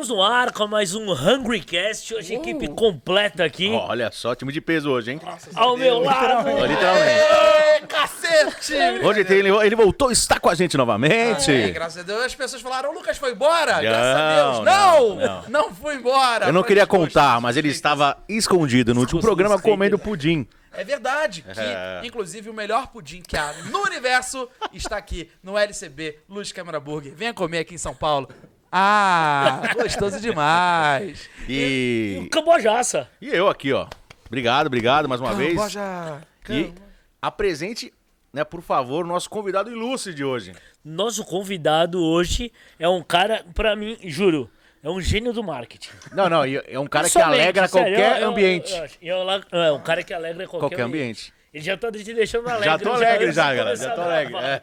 Estamos no ar com mais um Hungry Cast. Hoje equipe completa aqui. Olha só, time de peso hoje, hein? Ao meu lado. Literalmente. Ê, cacete! Hoje tem- ele, ele voltou, está com a gente novamente. É, graças a Deus as pessoas falaram, o Lucas foi embora? Não, graças a Deus. não, Não! não. Não, fui embora. Eu não Foi queria contar, mas ele estava escondido no último programa comendo pudim. É verdade que, É. inclusive, o melhor pudim que há no universo está aqui no LCB Luz Câmara Burger. Venha comer aqui em São Paulo. Ah, gostoso demais. E, Cambojaça. e eu aqui, ó. Obrigado, obrigado mais uma vez. Camboja. E apresente, né, por favor, o nosso convidado ilustre de hoje. Nosso convidado hoje é um cara, pra mim, juro, é um gênio do marketing. Não, não, e é um cara que alegra sério, qualquer eu- eu- ambiente. eu É um cara que alegra qualquer, Qualquer ambiente. Ele já tá te deixando alegre. Já tô alegre já, galera. Já tô alegre. É.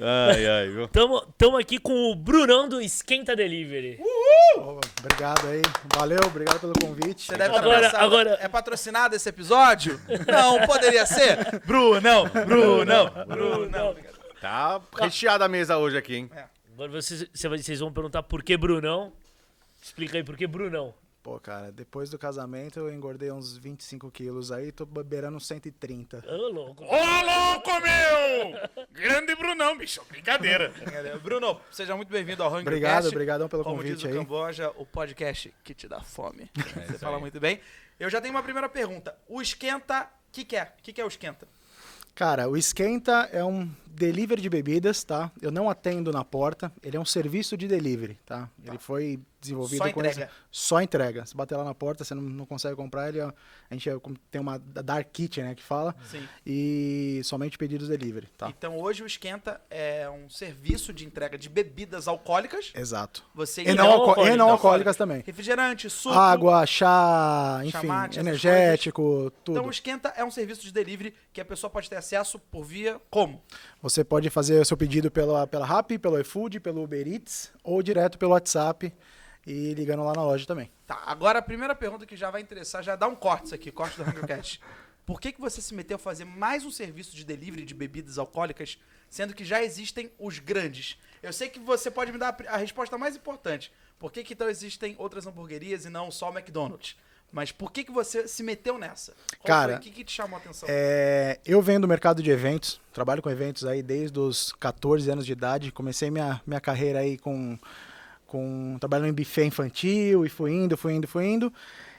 Ai, ai, viu? Tamo, tamo aqui com o Brunão do Esquenta Delivery. Ô, Obrigado aí. Valeu, obrigado pelo convite. Você deve estar Agora- pensando, agora- é patrocinado esse episódio? Não, poderia ser? Brunão, Brunão, Brunão. Tá recheada a mesa hoje aqui, hein? Agora vocês, vocês vão perguntar por que Brunão. Explica aí por que Brunão. Pô, cara, depois do casamento eu engordei uns 25 quilos aí, tô beirando uns 130. Ô, louco. Ô, louco, meu! Grande Brunão, bicho. Brincadeira. Bruno, seja muito bem-vindo ao Hungry Obrigado, obrigadão pelo Como convite diz o aí. Camboja, o podcast que te dá fome. Você fala muito bem. Eu já tenho uma primeira pergunta. O esquenta, o que, que é? O que, que é o esquenta? Cara, o Esquenta é um delivery de bebidas, tá? Eu não atendo na porta, ele é um serviço de delivery, tá? Ele foi desenvolvido Só entrega. Só entrega. Se bater lá na porta, você não, não consegue comprar ele. ó, A gente é tem uma da Dark Kitchen, né, que fala. Sim. E somente pedidos delivery, tá? Então hoje o esquenta é um serviço de entrega de bebidas alcoólicas. Exato. Você E não, alco- alcoólicas. e não alcoólicas também. Refrigerante, suco. Água, chá, enfim, Chamate, energético, tudo. Então o esquenta é um serviço de delivery que a pessoa pode ter acesso por via como? Você pode fazer o seu pedido pela, pela Rappi, pelo iFood, pelo Uber Eats ou direto pelo WhatsApp e ligando lá na loja também. Tá, agora a primeira pergunta que já vai interessar, já dá um corte isso aqui, corte do HungerCast. Por que, que você se meteu a fazer mais um serviço de delivery de bebidas alcoólicas, sendo que já existem os grandes? Eu sei que você pode me dar a resposta mais importante. Por que, que então existem outras hamburguerias e não só o McDonald's? Mas por que, que você se meteu nessa? Qual Cara, o que, que te chamou a atenção? É, eu venho do mercado de eventos, trabalho com eventos aí desde os 14 anos de idade. Comecei minha, minha carreira aí com, com trabalhando em buffet infantil e fui indo, fui indo, fui indo.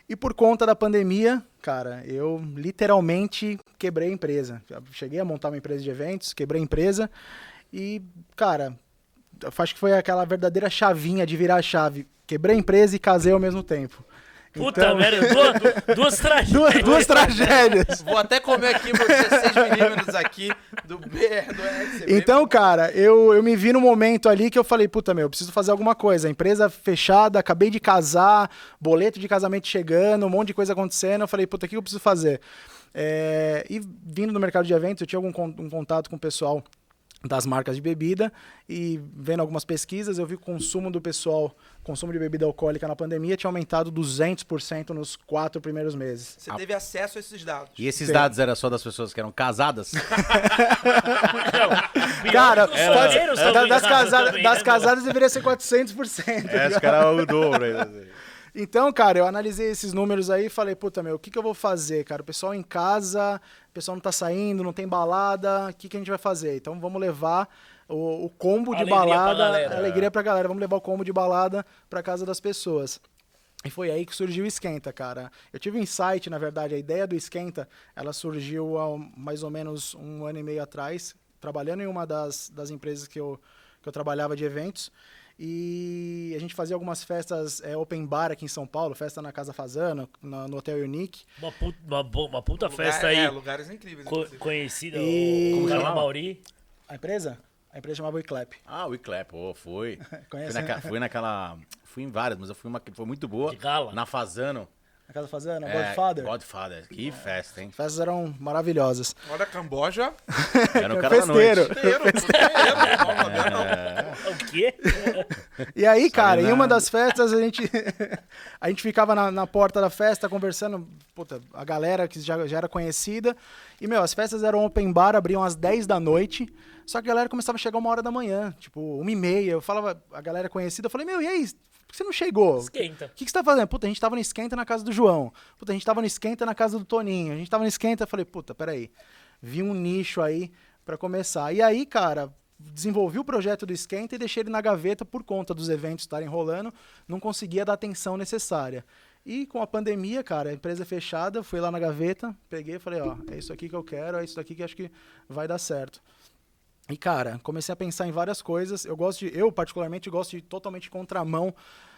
E por conta da pandemia, cara, eu literalmente quebrei a empresa. Cheguei a montar uma empresa de eventos, quebrei a empresa e, cara, acho que foi aquela verdadeira chavinha de virar a chave. Quebrei a empresa e casei ao mesmo tempo. Puta Então- merda, duas, duas tragédias. Duas, duas tragédias. Vou até comer aqui meus 16 milímetros aqui do BR do RCB. Então, cara, eu, eu me vi no momento ali que eu falei, puta, meu, eu preciso fazer alguma coisa. Empresa fechada, acabei de casar, boleto de casamento chegando, um monte de coisa acontecendo. Eu falei, puta, o que eu preciso fazer? É, e vindo do mercado de eventos, eu tinha algum con- um contato com o pessoal das marcas de bebida e vendo algumas pesquisas, eu vi que o consumo do pessoal, consumo de bebida alcoólica na pandemia tinha aumentado 200% nos quatro primeiros meses. Você teve acesso a esses dados. E esses Sim. dados eram só das pessoas que eram casadas? Cara, pode- solteiros da- também das, casam casa- também, das né, casadas deveria ser 400%. É, acho que era o dobro. aí. Então, cara, eu analisei esses números aí e falei, puta, meu, o que, que eu vou fazer, cara? O pessoal em casa, pessoal não tá saindo, não tem balada, o que, que a gente vai fazer? Então vamos levar o, o combo de Alegria pra balada, galera. alegria pra galera, vamos levar o combo de balada pra casa das pessoas. E foi aí que surgiu o Esquenta, cara. Eu tive um insight, na verdade, a ideia do Esquenta, ela surgiu há mais ou menos um ano e meio atrás, trabalhando em uma das, das empresas que eu, que eu trabalhava de eventos. E a gente fazia algumas festas é, open bar aqui em São Paulo, festa na Casa Fazano, na- no Hotel Unique. Uma puta, uma, uma puta Lugar- festa aí, É, lugares incríveis. co- conhecida, E- Como chamava? Mauri. A empresa? A empresa chamava Clap. Ah, o Iclap, pô, foi. Fui, Conhece? naquela, fui naquela. Fui em várias, mas eu fui uma que foi muito boa. De gala? Na Fazano. Na Casa Fazano, É, Godfather. Godfather. Que festa, hein? Festas eram maravilhosas. Olha, Camboja. Era o cara da Festeiro. não, não. É. O quê? E aí, cara, em uma das festas a gente a gente ficava na, na porta da festa conversando, puta, a galera que já, já era conhecida. E, meu, as festas eram open bar, abriam às 10 da noite. Só que a galera começava a chegar uma hora da manhã, tipo, uma e meia. Eu falava, a galera conhecida, eu falei, meu, e aí? Por que você não chegou? Esquenta. O que, que você tá fazendo? Puta, a gente tava no esquenta na casa do João. Puta, a gente tava no esquenta na casa do Toninho. A gente tava no esquenta. Eu falei, puta, peraí. Vi um nicho aí pra começar. E aí, cara, desenvolvi o projeto do esquenta e deixei ele na gaveta por conta dos eventos estarem rolando. Não conseguia dar a atenção necessária. E com a pandemia, cara, a empresa é fechada, fui lá na gaveta, peguei e falei, ó, é isso aqui que eu quero, é isso aqui que acho que vai dar certo. E, cara, comecei a pensar em várias coisas. Eu gosto de, eu particularmente gosto de totalmente contramão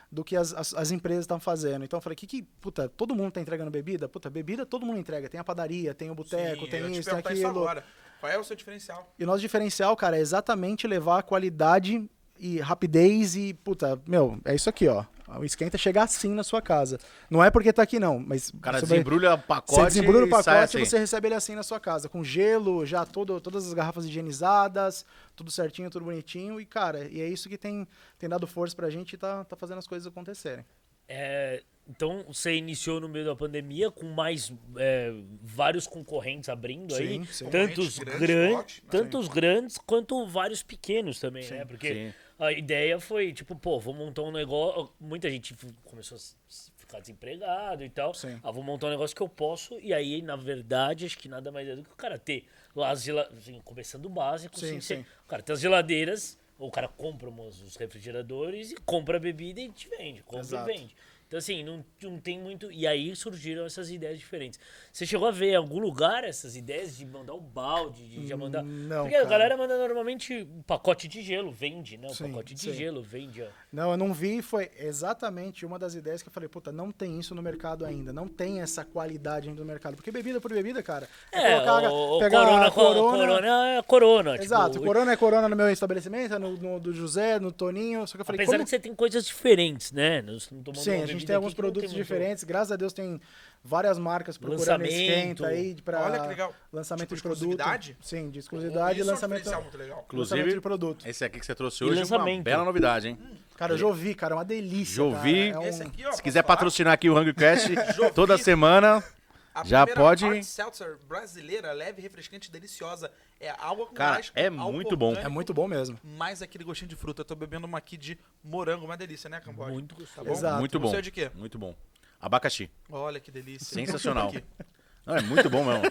do que as, as, as empresas estão fazendo. Então eu falei, que que, puta, todo mundo tá entregando bebida? Puta, bebida todo mundo entrega. Tem a padaria, tem o boteco, Sim, tem eu te isso, tem perguntar isso aquilo. agora. Qual é o seu diferencial? E o nosso diferencial, cara, é exatamente levar a qualidade e rapidez e, puta, meu, é isso aqui, ó. O esquenta chega assim na sua casa. Não é porque tá aqui, não, mas. O cara desembrulha o pacote você desembrulha o pacote e assim. você recebe ele assim na sua casa, com gelo, já todo, todas as garrafas higienizadas, tudo certinho, tudo bonitinho. E, cara, e é isso que tem, tem dado força pra gente e tá, tá fazendo as coisas acontecerem. É, então você iniciou no meio da pandemia com mais é, vários concorrentes abrindo aí, Sim, sim. tantos grandes, grandes, fortes, né? tantos grandes quanto vários pequenos também, né? Porque Sim. A ideia foi tipo, pô, vou montar um negócio. Muita gente começou a ficar desempregado e tal. Sim. Ah, vou montar um negócio que eu posso e aí, na verdade, acho que nada mais é do que o cara ter lá as assim, começando básico, Sim, assim, sim. o cara tem as geladeiras, ou o cara compra os refrigeradores e compra a bebida e te vende, compra Exato. e vende. Então, assim, não, não tem muito. E aí surgiram essas ideias diferentes. Você chegou a ver em algum lugar essas ideias de mandar o balde, de já mandar. Não, Porque a cara. galera manda normalmente um pacote de gelo, vende, né? O Sim, pacote de sim. gelo vende, ó. Não, eu não vi, foi exatamente uma das ideias que eu falei, puta, não tem isso no mercado ainda, não tem essa qualidade ainda no mercado. Porque bebida por bebida, cara, É, colocar- o, pegar corona, a corona, corona é corona. tipo, Exato, corona é corona no meu estabelecimento, é no, no do José, no Toninho, só que eu falei, Apesar como... que você tem coisas diferentes, né? Nós Sim, a gente tem alguns produtos tem muito- diferentes, graças a Deus tem várias marcas procurando Lançamento. esquenta aí para lançamento Tipo, de produto. exclusividade? Sim, de exclusividade e é lançamento, diferencial muito legal. Inclusive, lançamento de produto. esse aqui que você trouxe hoje é uma bela novidade, hein? Cara, eu já ouvi, cara, é uma delícia, Jovi. cara. É um- Se quiser falar? patrocinar aqui o HungryCast toda semana, A Já pode- hard seltzer brasileira, leve, refrescante, deliciosa. É água com Cara, gás, é muito bom. É muito bom mesmo. Mais aquele gostinho de fruta. Eu tô bebendo uma aqui de morango, uma delícia, né, Camboja? Muito gostoso. Tá bom? Exato. muito bom. seu é de quê? Muito bom. Abacaxi. Olha que delícia. Sensacional. Não, é muito bom mesmo.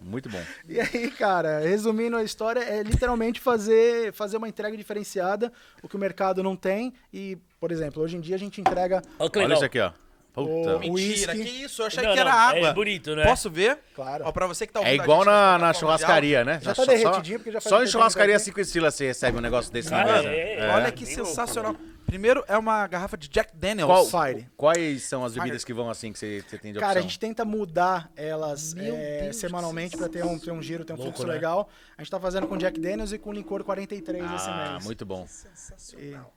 Muito bom. E aí, cara, resumindo a história, é literalmente fazer, fazer uma entrega diferenciada, o que o mercado não tem. E, por exemplo, hoje em dia a gente entrega. Olha Olha isso aqui, ó. Puta. O- Mentira, Whisky. que isso? Eu achei Não, que era não, água. É bonito, né? Posso ver? Claro. Ó, pra você que tá É ouvindo a igual gente na, plataforma na de churrascaria, né? Já Só- tá derretidinho, porque já faz Só em tempo churrascaria eu 5 estilos você recebe um negócio desse na Ah, mesa. é, áudio. É. Olha que sensacional. Primeiro é uma garrafa de Jack Daniels. Qual- Fire. Quais são as bebidas que vão assim que você, você tem de opção? Cara, a gente tenta mudar elas Meu é, Deus, semanalmente pra ter um, ter um giro, ter um Louco, fluxo né? legal. A gente tá fazendo com Jack Daniels e com licor 43 esse Ah, mês. muito bom. Sensacional.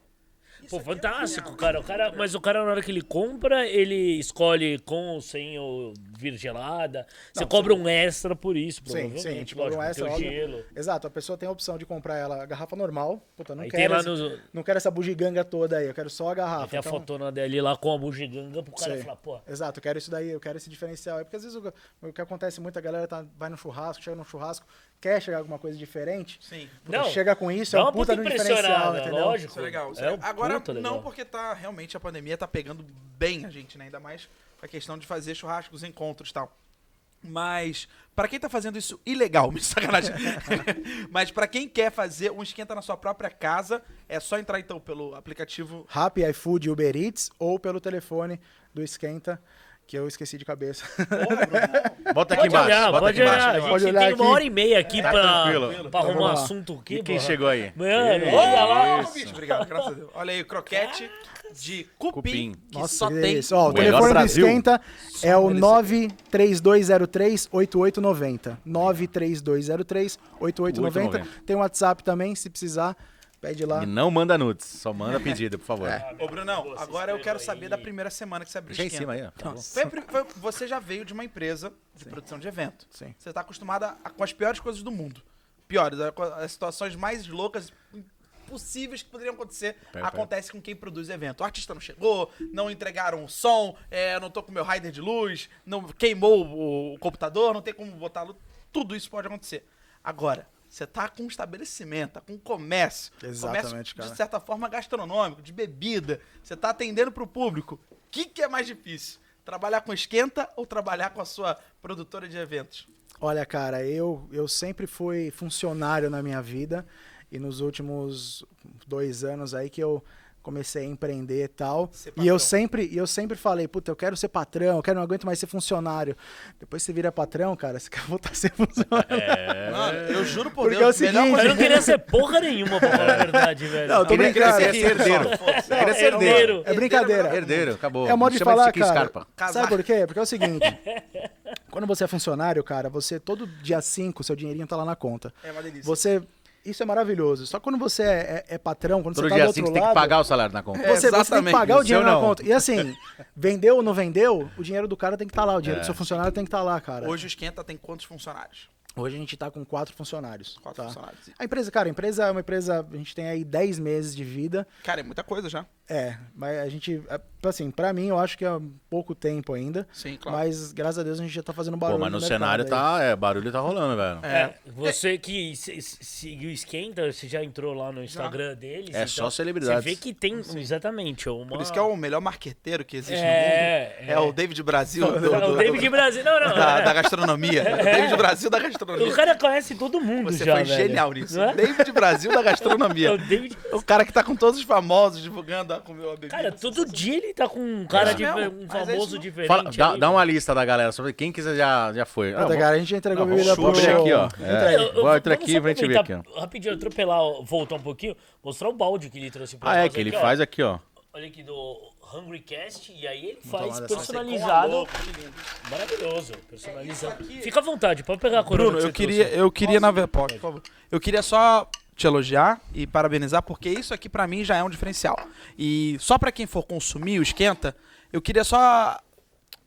Isso Pô, é fantástico, cara. O cara. Mas o cara, na hora que ele compra, ele escolhe com ou sem o vir gelada. Você cobra um extra por isso, Sim, provavelmente. sim, a gente cobra um extra, óbvio. gelo. Exato, a pessoa tem a opção de comprar ela a garrafa normal. Puta, não Aí quero, esse- no. não quero essa bugiganga toda aí, eu quero só a garrafa. Tem a Então- fotona dele lá com a bugiganga pro cara Sei. falar, pô. Exato, eu quero isso daí, eu quero esse diferencial. É porque às vezes o, o que acontece muito, a galera tá, vai no churrasco, chega no churrasco, quer chegar com alguma coisa diferente. Sim. Puta, Não, chega com isso, é um uma puta puta no diferencial, impressionada, entendeu? lógico. Isso é legal. isso É é legal. Agora, legal. não porque tá realmente a pandemia tá pegando bem a gente, né? Ainda mais a questão de fazer churrascos, encontros e tal. Mas, pra quem tá fazendo isso ilegal, me sacanagem. Mas pra quem quer fazer um esquenta na sua própria casa, é só entrar então pelo aplicativo. Rappi, iFood, Uber Eats ou pelo telefone do Esquenta, que eu esqueci de cabeça. Bota aqui Pode embaixo. olhar, bota pode aqui embaixo. A gente Pode olhar tem uma aqui. hora e meia aqui Tá pra, tranquilo. pra arrumar um assunto aqui. E quem pô. chegou aí? Mano, olha lá. Bicho, obrigado, graças a Deus. Olha aí, croquete de cupim, Cupim. que Nossa, só que tem. Ó, o telefone do Esquenta Só é o merecer. 93203-8890. 93203-8890. Tem o WhatsApp também, se precisar, pede lá. E não manda nudes, só manda pedido, por favor. Ô, Brunão, agora eu quero saber da primeira semana que você abriu o Deixa em cima aí, ó. Tá. Foi a pri- foi- você já veio de uma empresa de produção de evento. Sim. Você está acostumada a- com as piores coisas do mundo. Piores, a- com as situações mais loucas possíveis que poderiam acontecer Pera, acontece com quem produz evento. O artista não chegou, não entregaram o som, é, não tô com meu rider de luz, não queimou o, o computador, não tem como botar luz. Tudo isso pode acontecer. Agora, Você tá com um estabelecimento, tá com um comércio. Exatamente, comércio, cara. De certa forma, gastronômico, de bebida. Você tá atendendo pro público. O que, que é mais difícil? Trabalhar com esquenta ou trabalhar com a sua produtora de eventos? Olha, cara, eu, eu sempre fui funcionário na minha vida e nos últimos dois anos aí que eu comecei a empreender e tal. E eu sempre, e eu sempre falei, puta, eu quero ser patrão, eu quero, não aguento mais ser funcionário. Depois você vira patrão, cara, você quer voltar a ser funcionário. Mano, eu juro por Porque Deus, é o seguinte- coisa Eu não queria ser porra nenhuma, pra falar a verdade, velho. Não, eu tô Queria- brincando. queria ser herdeiro. Queria ser herdeiro. É brincadeira. Herdeiro, acabou. É o modo de falar, Chiquinho cara. Sabe por quê? Porque é o seguinte. quando você é funcionário, cara, você todo dia 5, seu dinheirinho tá lá na conta. É uma delícia. Você. Isso é maravilhoso. Só que quando você é, é- é patrão, quando Todo você tá dia do assim outro você tem que lado, pagar o salário na conta. É, você, você tem que pagar o dinheiro na conta. E assim, vendeu ou não vendeu, o dinheiro do cara tem que estar lá. O dinheiro É. do seu funcionário tem que estar lá, cara. Hoje, Hoje o Esquenta tem quantos funcionários? a gente tá com quatro funcionários. Quatro tá? funcionários. A empresa, cara, a empresa é uma empresa. A gente tem aí 10 meses de vida. Cara, é muita coisa já. É, mas a gente. É, Assim, pra mim, eu acho que é pouco tempo ainda. Sim, claro. Mas graças a Deus a gente já tá fazendo Pô, barulho. mas no mercado cenário aí. tá. É, barulho tá rolando, velho. É. Você que se- se- seguiu Esquenta, você já entrou lá no Instagram deles. É então só celebridades. Você vê que tem, exatamente, uma... Por isso que é o melhor marqueteiro que existe É, no mundo. É, o David Brasil do, É do- o David Brasil. Não, não. da, é. da gastronomia. O David Brasil da gastronomia. O cara conhece todo mundo Você já, foi velho. genial nisso. Não é? David Brasil da É gastronomia. o David... O cara que tá com todos os famosos divulgando a comer a bebida. Cara, todo dia ele tá com um cara, É de, mesmo, um é famoso diferente. Fala, dá, dá uma lista da galera, sobre quem quiser já, já foi. Ah, cara, a gente entregou não, bebida vou pro... abrir aqui, ó. É. aí. Eu- eu- Vou entrar aqui pra gente ver aproveitar Rapidinho, atropelar, ó, voltar um pouquinho, mostrar o balde que ele trouxe pra Ah, nós é, que ele aqui, ó. faz aqui, ó. Olha aqui do Hungry Cast, e aí ele faz tomar dessa. personalizado. Maravilhoso, personalizado. Fica à vontade, pode pegar a coroa Bruno, que eu queria, eu queria na ver- pode, por favor. Eu queria só te elogiar e parabenizar porque isso aqui pra mim já é um diferencial. E só pra quem for consumir o esquenta, eu queria só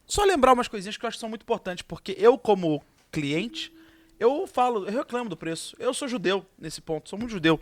só lembrar umas coisinhas que eu acho que são muito importantes, porque eu como cliente, eu falo, eu reclamo do preço. Eu sou judeu nesse ponto, sou muito judeu.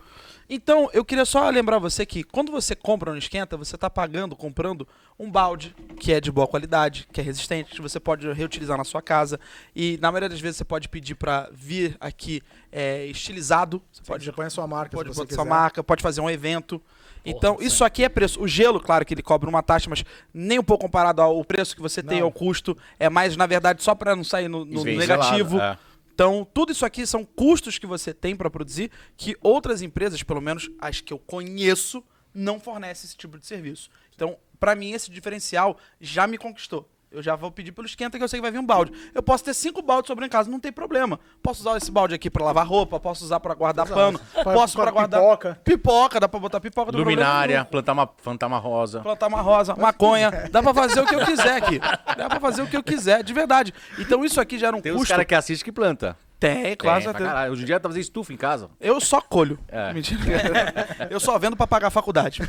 Então, eu queria só lembrar você que quando você compra no esquenta, você está pagando, comprando um balde que é de boa qualidade, que é resistente, que você pode reutilizar na sua casa. E na maioria das vezes você pode pedir para vir aqui é, estilizado. Você Pode, pode você põe a sua marca, pode quiser. sua marca, pode fazer um evento. Então, isso aqui é preço. O gelo, claro que ele cobra uma taxa, mas nem um pouco comparado ao preço que você tem, Não. ao custo. É mais, na verdade, só para não sair no, no negativo. é. Então, tudo isso aqui são custos que você tem para produzir que outras empresas, pelo menos as que eu conheço, não fornecem esse tipo de serviço. Então, para mim, esse diferencial já me conquistou. Eu já vou pedir pelo esquenta que eu sei que vai vir um balde. Eu posso ter cinco baldes sobre em casa, não tem problema. Posso usar esse balde aqui para lavar roupa, posso usar para guardar pano, Pra- posso pra para guardar pipoca. pipoca, dá para botar pipoca tem problema Luminária, plantar uma, plantar uma rosa. Plantar uma rosa, maconha, dá pra fazer o que eu quiser aqui. Dá pra fazer o que eu quiser, de verdade. Então isso aqui já era um Tem custo. caras que assistem que planta. Tem, claro, Tem, pra caralho. Hoje em dia tá fazendo estufa em casa. Eu só colho. É. Mentira. eu só vendo pra pagar a faculdade.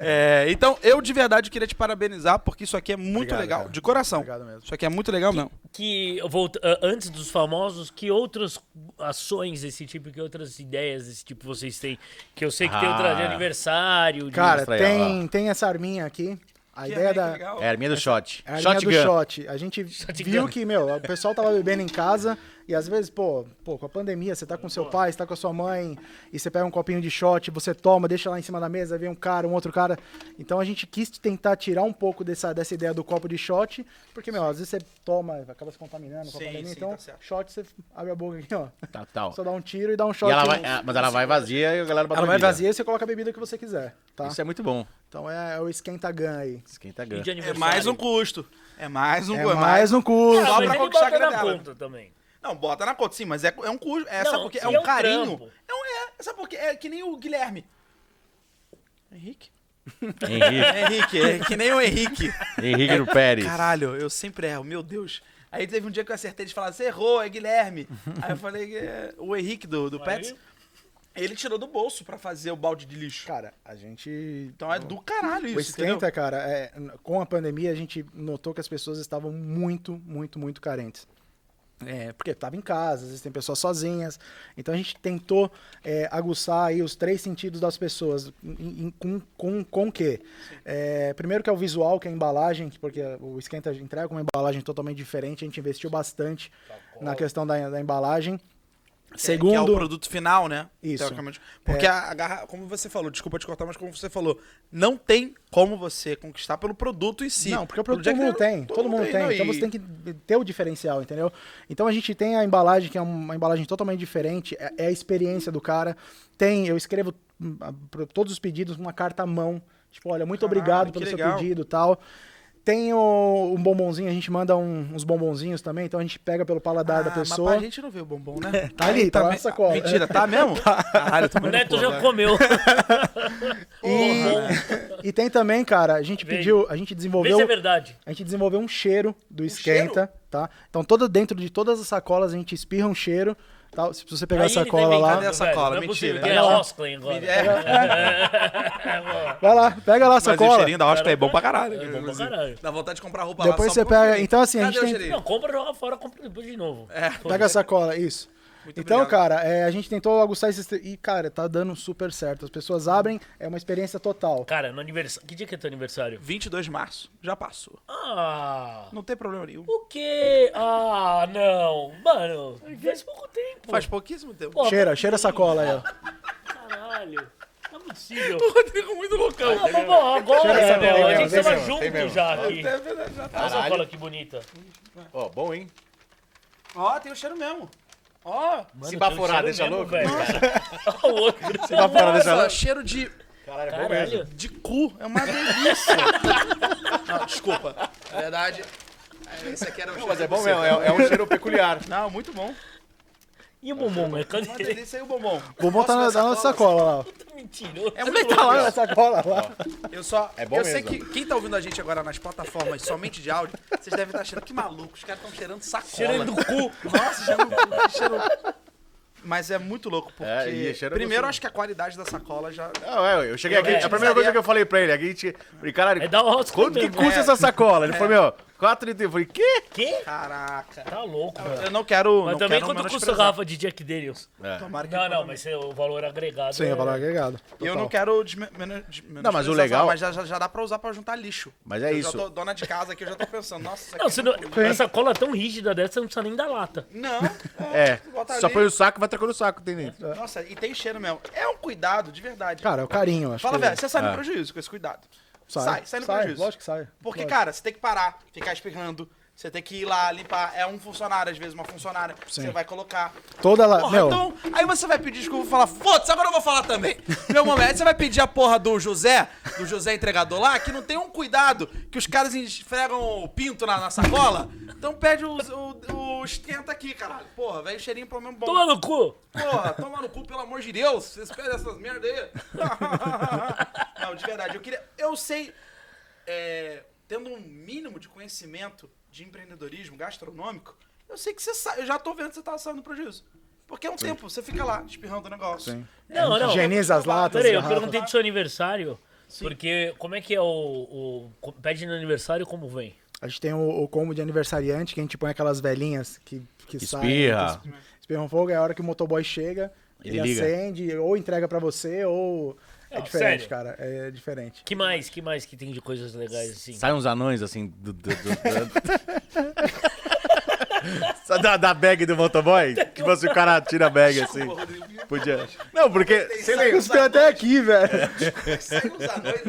É, então, eu de verdade queria te parabenizar, porque isso aqui é muito Obrigado, legal. cara. De coração. Obrigado mesmo. Isso aqui é muito legal, não. Que, eu volto, ah, antes dos famosos, que outras ações desse tipo, que outras ideias desse tipo vocês têm? Que eu sei que tem outra de Ah. aniversário. De... Cara, tem, tem essa arminha aqui. A Que ideia é, da. legal. É a arminha do shot. É a linha do shot. A gente viu que, meu, o pessoal tava bebendo em casa e às vezes, pô, pô, com a pandemia, você tá com seu pai, você tá com a sua mãe e você pega um copinho de shot, você toma, deixa lá em cima da mesa, vem um cara, um outro cara. Então a gente quis tentar tirar um pouco dessa, dessa ideia do copo de shot, porque, meu, às vezes você toma, acaba se contaminando com a pandemia. sim, então, tá shot, você abre a boca aqui, ó. Tá, tal. Só dá um tiro e dá um shot. E ela vai, é, mas ela vai vazia e a galera bota Ela vai vazia e você coloca a bebida que você quiser, tá? Isso é muito bom. Então é, é o esquenta gun aí. Esquenta de É mais um custo. É mais um É cu- mais um custo. Só pra conquistar a bota grana na dela. conta também. Não, bota na conta, sim, mas é, é um custo. É, Não, por quê? É um é um carinho. trampo. É, um, é, sabe por quê? É que nem o Guilherme. Henrique? Henrique, Henrique, é que nem o Henrique. Henrique do Pérez. Caralho, eu sempre erro, meu Deus. Aí teve um dia que eu acertei de falar, você errou, é Guilherme. Aí eu falei, é, o Henrique do, do Pets, ele tirou do bolso pra fazer o balde de lixo. Cara, a gente Então é do caralho O isso, entendeu? esquenta, cara, é, com a pandemia a gente notou que as pessoas estavam muito, muito, muito carentes. É, porque estava em casa, às vezes tem pessoas sozinhas. Então a gente tentou é, aguçar aí os três sentidos das pessoas. em- em- com, com, com o quê? É, primeiro que é o visual, que é a embalagem, que- porque o esquenta entrega uma embalagem totalmente diferente. A gente investiu bastante na questão da, da embalagem. Segundo, Que é o produto final, né? Isso. Porque a, a garra- como você falou, desculpa te cortar, mas como você falou, não tem como você conquistar pelo produto em si. Não, porque o produto todo mundo tem, todo mundo tem. não, Então e- você tem que ter o diferencial, entendeu? Então a gente tem a embalagem, que é uma embalagem totalmente diferente, é é a experiência do cara. Tem, eu escrevo hum, todos os pedidos uma carta à mão. Tipo, olha, muito Caralho, obrigado pelo seu legal. pedido e tal. Tem o, um bombonzinho, a gente manda um- uns bombonzinhos também, então a gente pega pelo paladar da Ah, Mas pessoa. pra gente não vê o bombom, né? Tá ali, tá lá na sacola. Mentira, tá mesmo? Caralho, tô O Neto porra, já né? comeu. E, e tem também, cara, a gente Vem. pediu, a gente Vê desenvolveu. se é verdade. A gente desenvolveu um cheiro do esquenta, tá? Então todo dentro de todas as sacolas a gente espirra um cheiro, tá? Se você pegar Aí a sacola lá, Cadê a sacola? velho, Não é Mentira. possível, que é Vai lá. Osclen agora. É, vai lá, pega lá a mas o sacola. cheirinho da Oscar é bom pra caralho. É bom pra caralho. Dá vontade de comprar roupa lá Depois você pega, então assim, a Cadê gente o tem? Não, compra, joga fora, compra depois de novo. É. pega a sacola, isso. Muito então, obrigado. cara, é, a gente tentou aguçar esse e cara, tá dando super certo. As pessoas abrem, é uma experiência total. Cara, no aniversário. Que dia que é teu aniversário? 22 de março. Já passou. Ah. Não tem problema nenhum. O quê? Ah, não. Mano, faz pouco tempo. Faz pouquíssimo tempo. Pô, Cheira, cheira a sacola aí, ó. Caralho. Não é possível. O Rodrigo muito loucão. Ah, bom, agora, essa meu, a tem gente tava junto mesmo. já aqui. É verdade, já tá. Olha essa cola que bonita. Ó, bom, hein? Ó, tem o cheiro mesmo. Ó. Mano, Se baforar, deixa louco? velho, o outro. Se baforar, deixa louco. cheiro de, Caralho, é bom mesmo. Caralho. de cu. É uma delícia. Não, desculpa. Na verdade, esse aqui era o Não, cheiro mas é bom mesmo, é, é um cheiro peculiar. Não, muito bom. E o bumbum, é cadê ele? aí o bombom. O bombom tá na, tá na sacola lá. Mentiroso. É muito Tá lá na sacola lá. Eu só. É bom eu sei mesmo. que quem tá ouvindo a gente agora nas plataformas somente de áudio, vocês devem estar achando que maluco. Os caras estão cheirando sacola. Cheirando do cu. Nossa, cheirando do cu. cheirou. Mas é muito louco, porque. É, e cheiro primeiro, acho que a qualidade da sacola já. Não, é, eu cheguei aqui, É, a primeira coisa que eu falei pra ele, a gente, falei, caralho, É da quanto que mesmo. custa É. essa sacola? Ele falou, meu, 4,30. Eu falei, quê? Quê? Caraca. Tá louco, velho. Eu não quero. Mas não também quero quanto custa a garrafa de Jack Daniels? É. Tomara que Não, não, mas é o valor agregado. Sim, é valor agregado. E eu não quero desme- meno- de- Não, mas o legal- Mas já, já, dá pra usar pra juntar lixo. Mas é eu isso. Já tô dona de casa aqui, eu já tô pensando, nossa, Não, é você não, muito- essa cola tão rígida dessa, você não precisa nem dar lata. Não. É, Bota só põe o saco, vai trocando o saco, tem dentro. Nossa, e tem cheiro mesmo. É um cuidado, de verdade. Cara, é o carinho, acho Fala, que velho, você sai no É. prejuízo com esse cuidado. Sai. sai, sai no prejuízo. Lógico que sai. Porque, Lógico. cara, você tem que parar, ficar espirrando. Você tem que ir lá limpar. É um funcionário, às vezes, uma funcionária. Sim. Você vai colocar. Toda lá, Porra, meu, então, aí você vai pedir desculpa e falar, foda-se, agora eu vou falar também. Meu momento, você vai pedir a porra do José, do José entregador lá, que não tem um cuidado, que os caras esfregam o pinto na, na sacola. Então pede o, o, o esquenta aqui, caralho. Porra, velho, cheirinho pelo menos bom. Toma no cu! Porra, toma no cu, pelo amor de Deus. Vocês pedem essas merda aí. Não, de verdade, eu queria. Eu sei. é, tendo um mínimo de conhecimento de empreendedorismo gastronômico, eu sei que você sabe. Eu já tô vendo que você tá saindo prejuízo. Porque é um tempo, você fica lá, espirrando o negócio. Sim. Não, não. Higieniza as latas. Peraí, eu perguntei do seu aniversário. Porque como é que é o, o. Pede no aniversário como vem? A gente tem o, o combo de aniversariante, que a gente põe aquelas velhinhas que, que saem, Espirra. que es- espirram fogo, é a hora que o motoboy chega, Ele ele, liga. acende, ou entrega pra você, ou... É Não, diferente, sério? cara, é diferente. Que mais? Que mais que tem de coisas legais assim? Sai uns anões assim do. do, do- do- Só da, da bag do motoboy? Tipo assim, o cara tira a bag assim. Podia. Não, porque. Você lembra? Cuspiu até aqui, velho. Saiu os anões,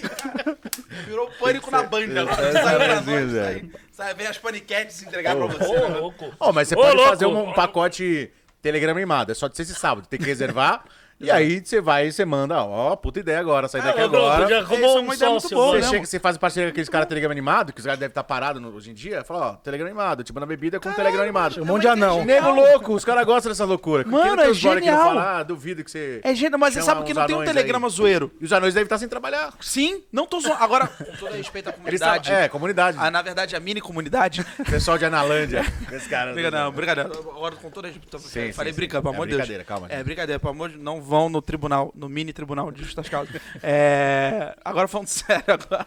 cara. Virou pânico na banda agora. É, Saiu os é, anões, é, sai, sai, vem as paniquetes entregar pra você. Ô, louco. Ó, mas você Ô, pode louco. fazer um, um pacote Telegram animado. É só de sexta e sábado. Tem que reservar. e aí você vai e você manda. Ó, puta ideia agora. Sai daqui Ah, não, agora. Já É, arrumou é um muito sócio. boa, Você, né? chega, você faz parceria com aqueles caras Telegram animado, que os caras devem estar parados hoje em dia. Fala, ó, Telegram animado, tipo na bebida com Telegram animado. Um monte de anão. Nego louco, os caras gostam dessa loucura. Mano, é genial. fala, ah, duvido que você. É gênio, mas você sabe que não tem um telegrama aí. zoeiro. E os anões devem estar sem trabalhar. Sim, não tô zoando. Agora, com todo respeito à comunidade. É, comunidade. Ah, na verdade, a mini comunidade. Pessoal de Analândia. Esse cara. Brincadeira, não, brincadeira. Agora, com todo respeito. Falei sim. pelo É amor de Deus. brincadeira, calma, É brincadeira, pelo amor de Não vão no tribunal, no mini tribunal de justas causas. É. Agora falando sério, agora.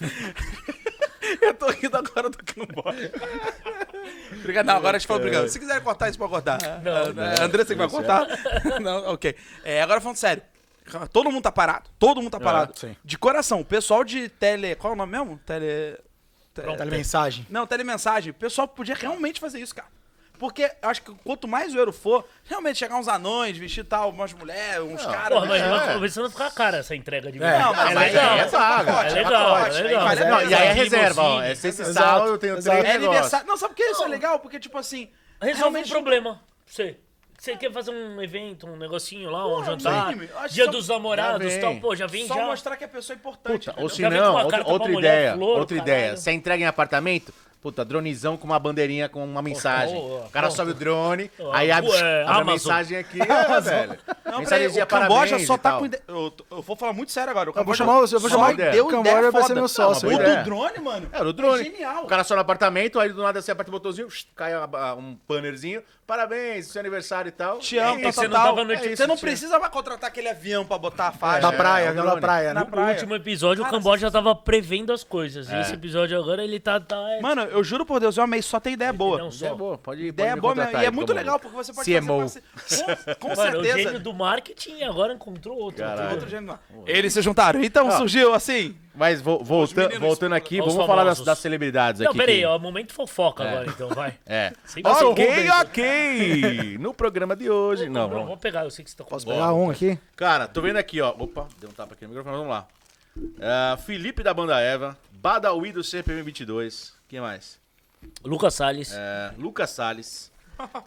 Eu tô rindo agora do que não pode. Obrigado. Não, agora a gente fala obrigado. Se quiser cortar, isso pode cortar. Não, É, André, você que vai cortar? Não, ok. É, agora falando sério. Todo mundo tá parado. Todo mundo tá parado. sim. De coração. O pessoal de tele. Qual é o nome mesmo? Tele. te- Pronto. Telemensagem. não, telemensagem. O pessoal podia realmente fazer isso, cara. Porque eu acho que quanto mais zoeiro for, realmente chegar uns anões, vestir tal, umas mulheres, uns caras. Porra, mas né? vai começando a ficar cara essa entrega de É. Não, mas é aí legal. é paga. É legal, é legal. vale a Não, e aí é reserva, ó. É sábado eu tenho três É aniversário. Não, sabe por que isso é legal? Porque, tipo assim. Resolve um realmente- problema. pra Você. Você quer fazer um evento, um negocinho lá, um jantar, dia só- dos namorados e tal, pô, já vem Só já. mostrar que a pessoa é importante. Puta, ou se não, outra, outra ideia, flor, outra caralho. ideia. Você entrega em apartamento, puta, dronezão com uma bandeirinha com uma mensagem. ó, o cara pronto. sobe o drone, Ó, aí abre, é, abre a mensagem aqui, é, velho. Não, Mensagem de o Camboja parabéns só tá com ideia. Eu, eu vou falar muito sério agora. O Eu vou Camboja chamar, o- eu vou chamar ideia. deu o Camboja ideia vai ser meu sócio. O boa do ideia. drone, mano. É, no drone. Genial. O cara só no apartamento, aí do nada você aperta o botãozinho, cai um bannerzinho, parabéns, seu aniversário e tal. Te amo, É, tal, você tal, não no- É você isso, Você não precisa mais contratar aquele avião pra botar a faixa. Da É, praia, é o avião da drone. praia, Na né? No praia. último episódio, o Camboja já tava prevendo as coisas. E esse episódio agora, ele tá... tá é, Mano, eu juro por Deus, eu amei, só tem ideia boa. não Ideia só. boa, pode, pode Ideia me boa mesmo. E é muito legal, porque você pode CMO. fazer parceria. Com, com Mano, o certeza. gênio do marketing agora encontrou outro. Outro gênio lá. Eles se juntaram. Então surgiu assim. Mas vo- volta- meninos- voltando aqui, Os vamos falar das, famosos. das celebridades Não, aqui. peraí, que- ó, momento fofoca agora, então, vai. É. Sem você, Ok, Rubens. ok. No programa de hoje. Não, Não, vamos. vamos pegar, eu sei que você tá com Posso pegar um aqui? Cara, tô vendo aqui, ó. Opa, deu um tapa aqui no microfone, vamos lá. Ah, Felipe da Banda Eva, Badawi do CPM 22. Quem mais? Lucas Salles. É, Lucas Salles.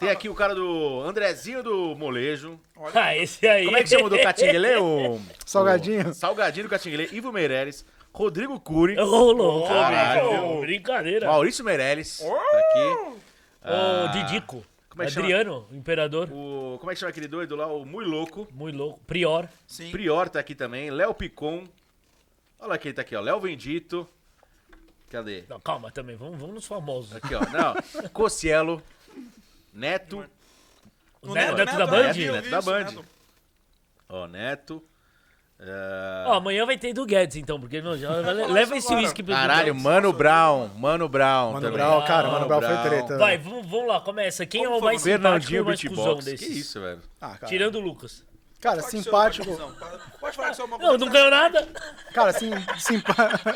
Tem aqui o cara do Andrezinho do Molejo. Ah, esse aí. Como é que chama o do Catinguelê? O... Salgadinho. o Salgadinho do Catinguelê. Ivo Meirelles. Rodrigo Cury. Ô, louco, Caralho. amigo. Brincadeira. Maurício Meirelles. Tá aqui. Ô, Didico. como é que chama? Adriano, imperador. O, como é que chama aquele doido lá? O Mui Louco. Muito louco. Prior. Sim. Prior tá aqui também. Léo Picon. Olha quem tá aqui, ó. Léo Vendito. Cadê? Não, calma também, vamos, vamos nos famosos. Aqui, ó. Não. Cocielo. Neto. O Neto, Neto da Band? Neto, Neto da Band. Ó, Neto. É, Ó, amanhã vai ter do Guedes, então, porque não, já, leva esse uísque pro Caralho. Mano Brown. Mano Brown. Mano também. Brown, cara, Mano Brown foi Brown. treta. Vai, vamos, vamos lá, começa. Quem é o Como mais foi? simpático e o mais cuzão desses? Que isso, velho? Ah, cara. Tirando o Lucas. Cara, Pode simpático. Pode falar que você é uma Não, não ganhou nada. Cara, sim, simpático.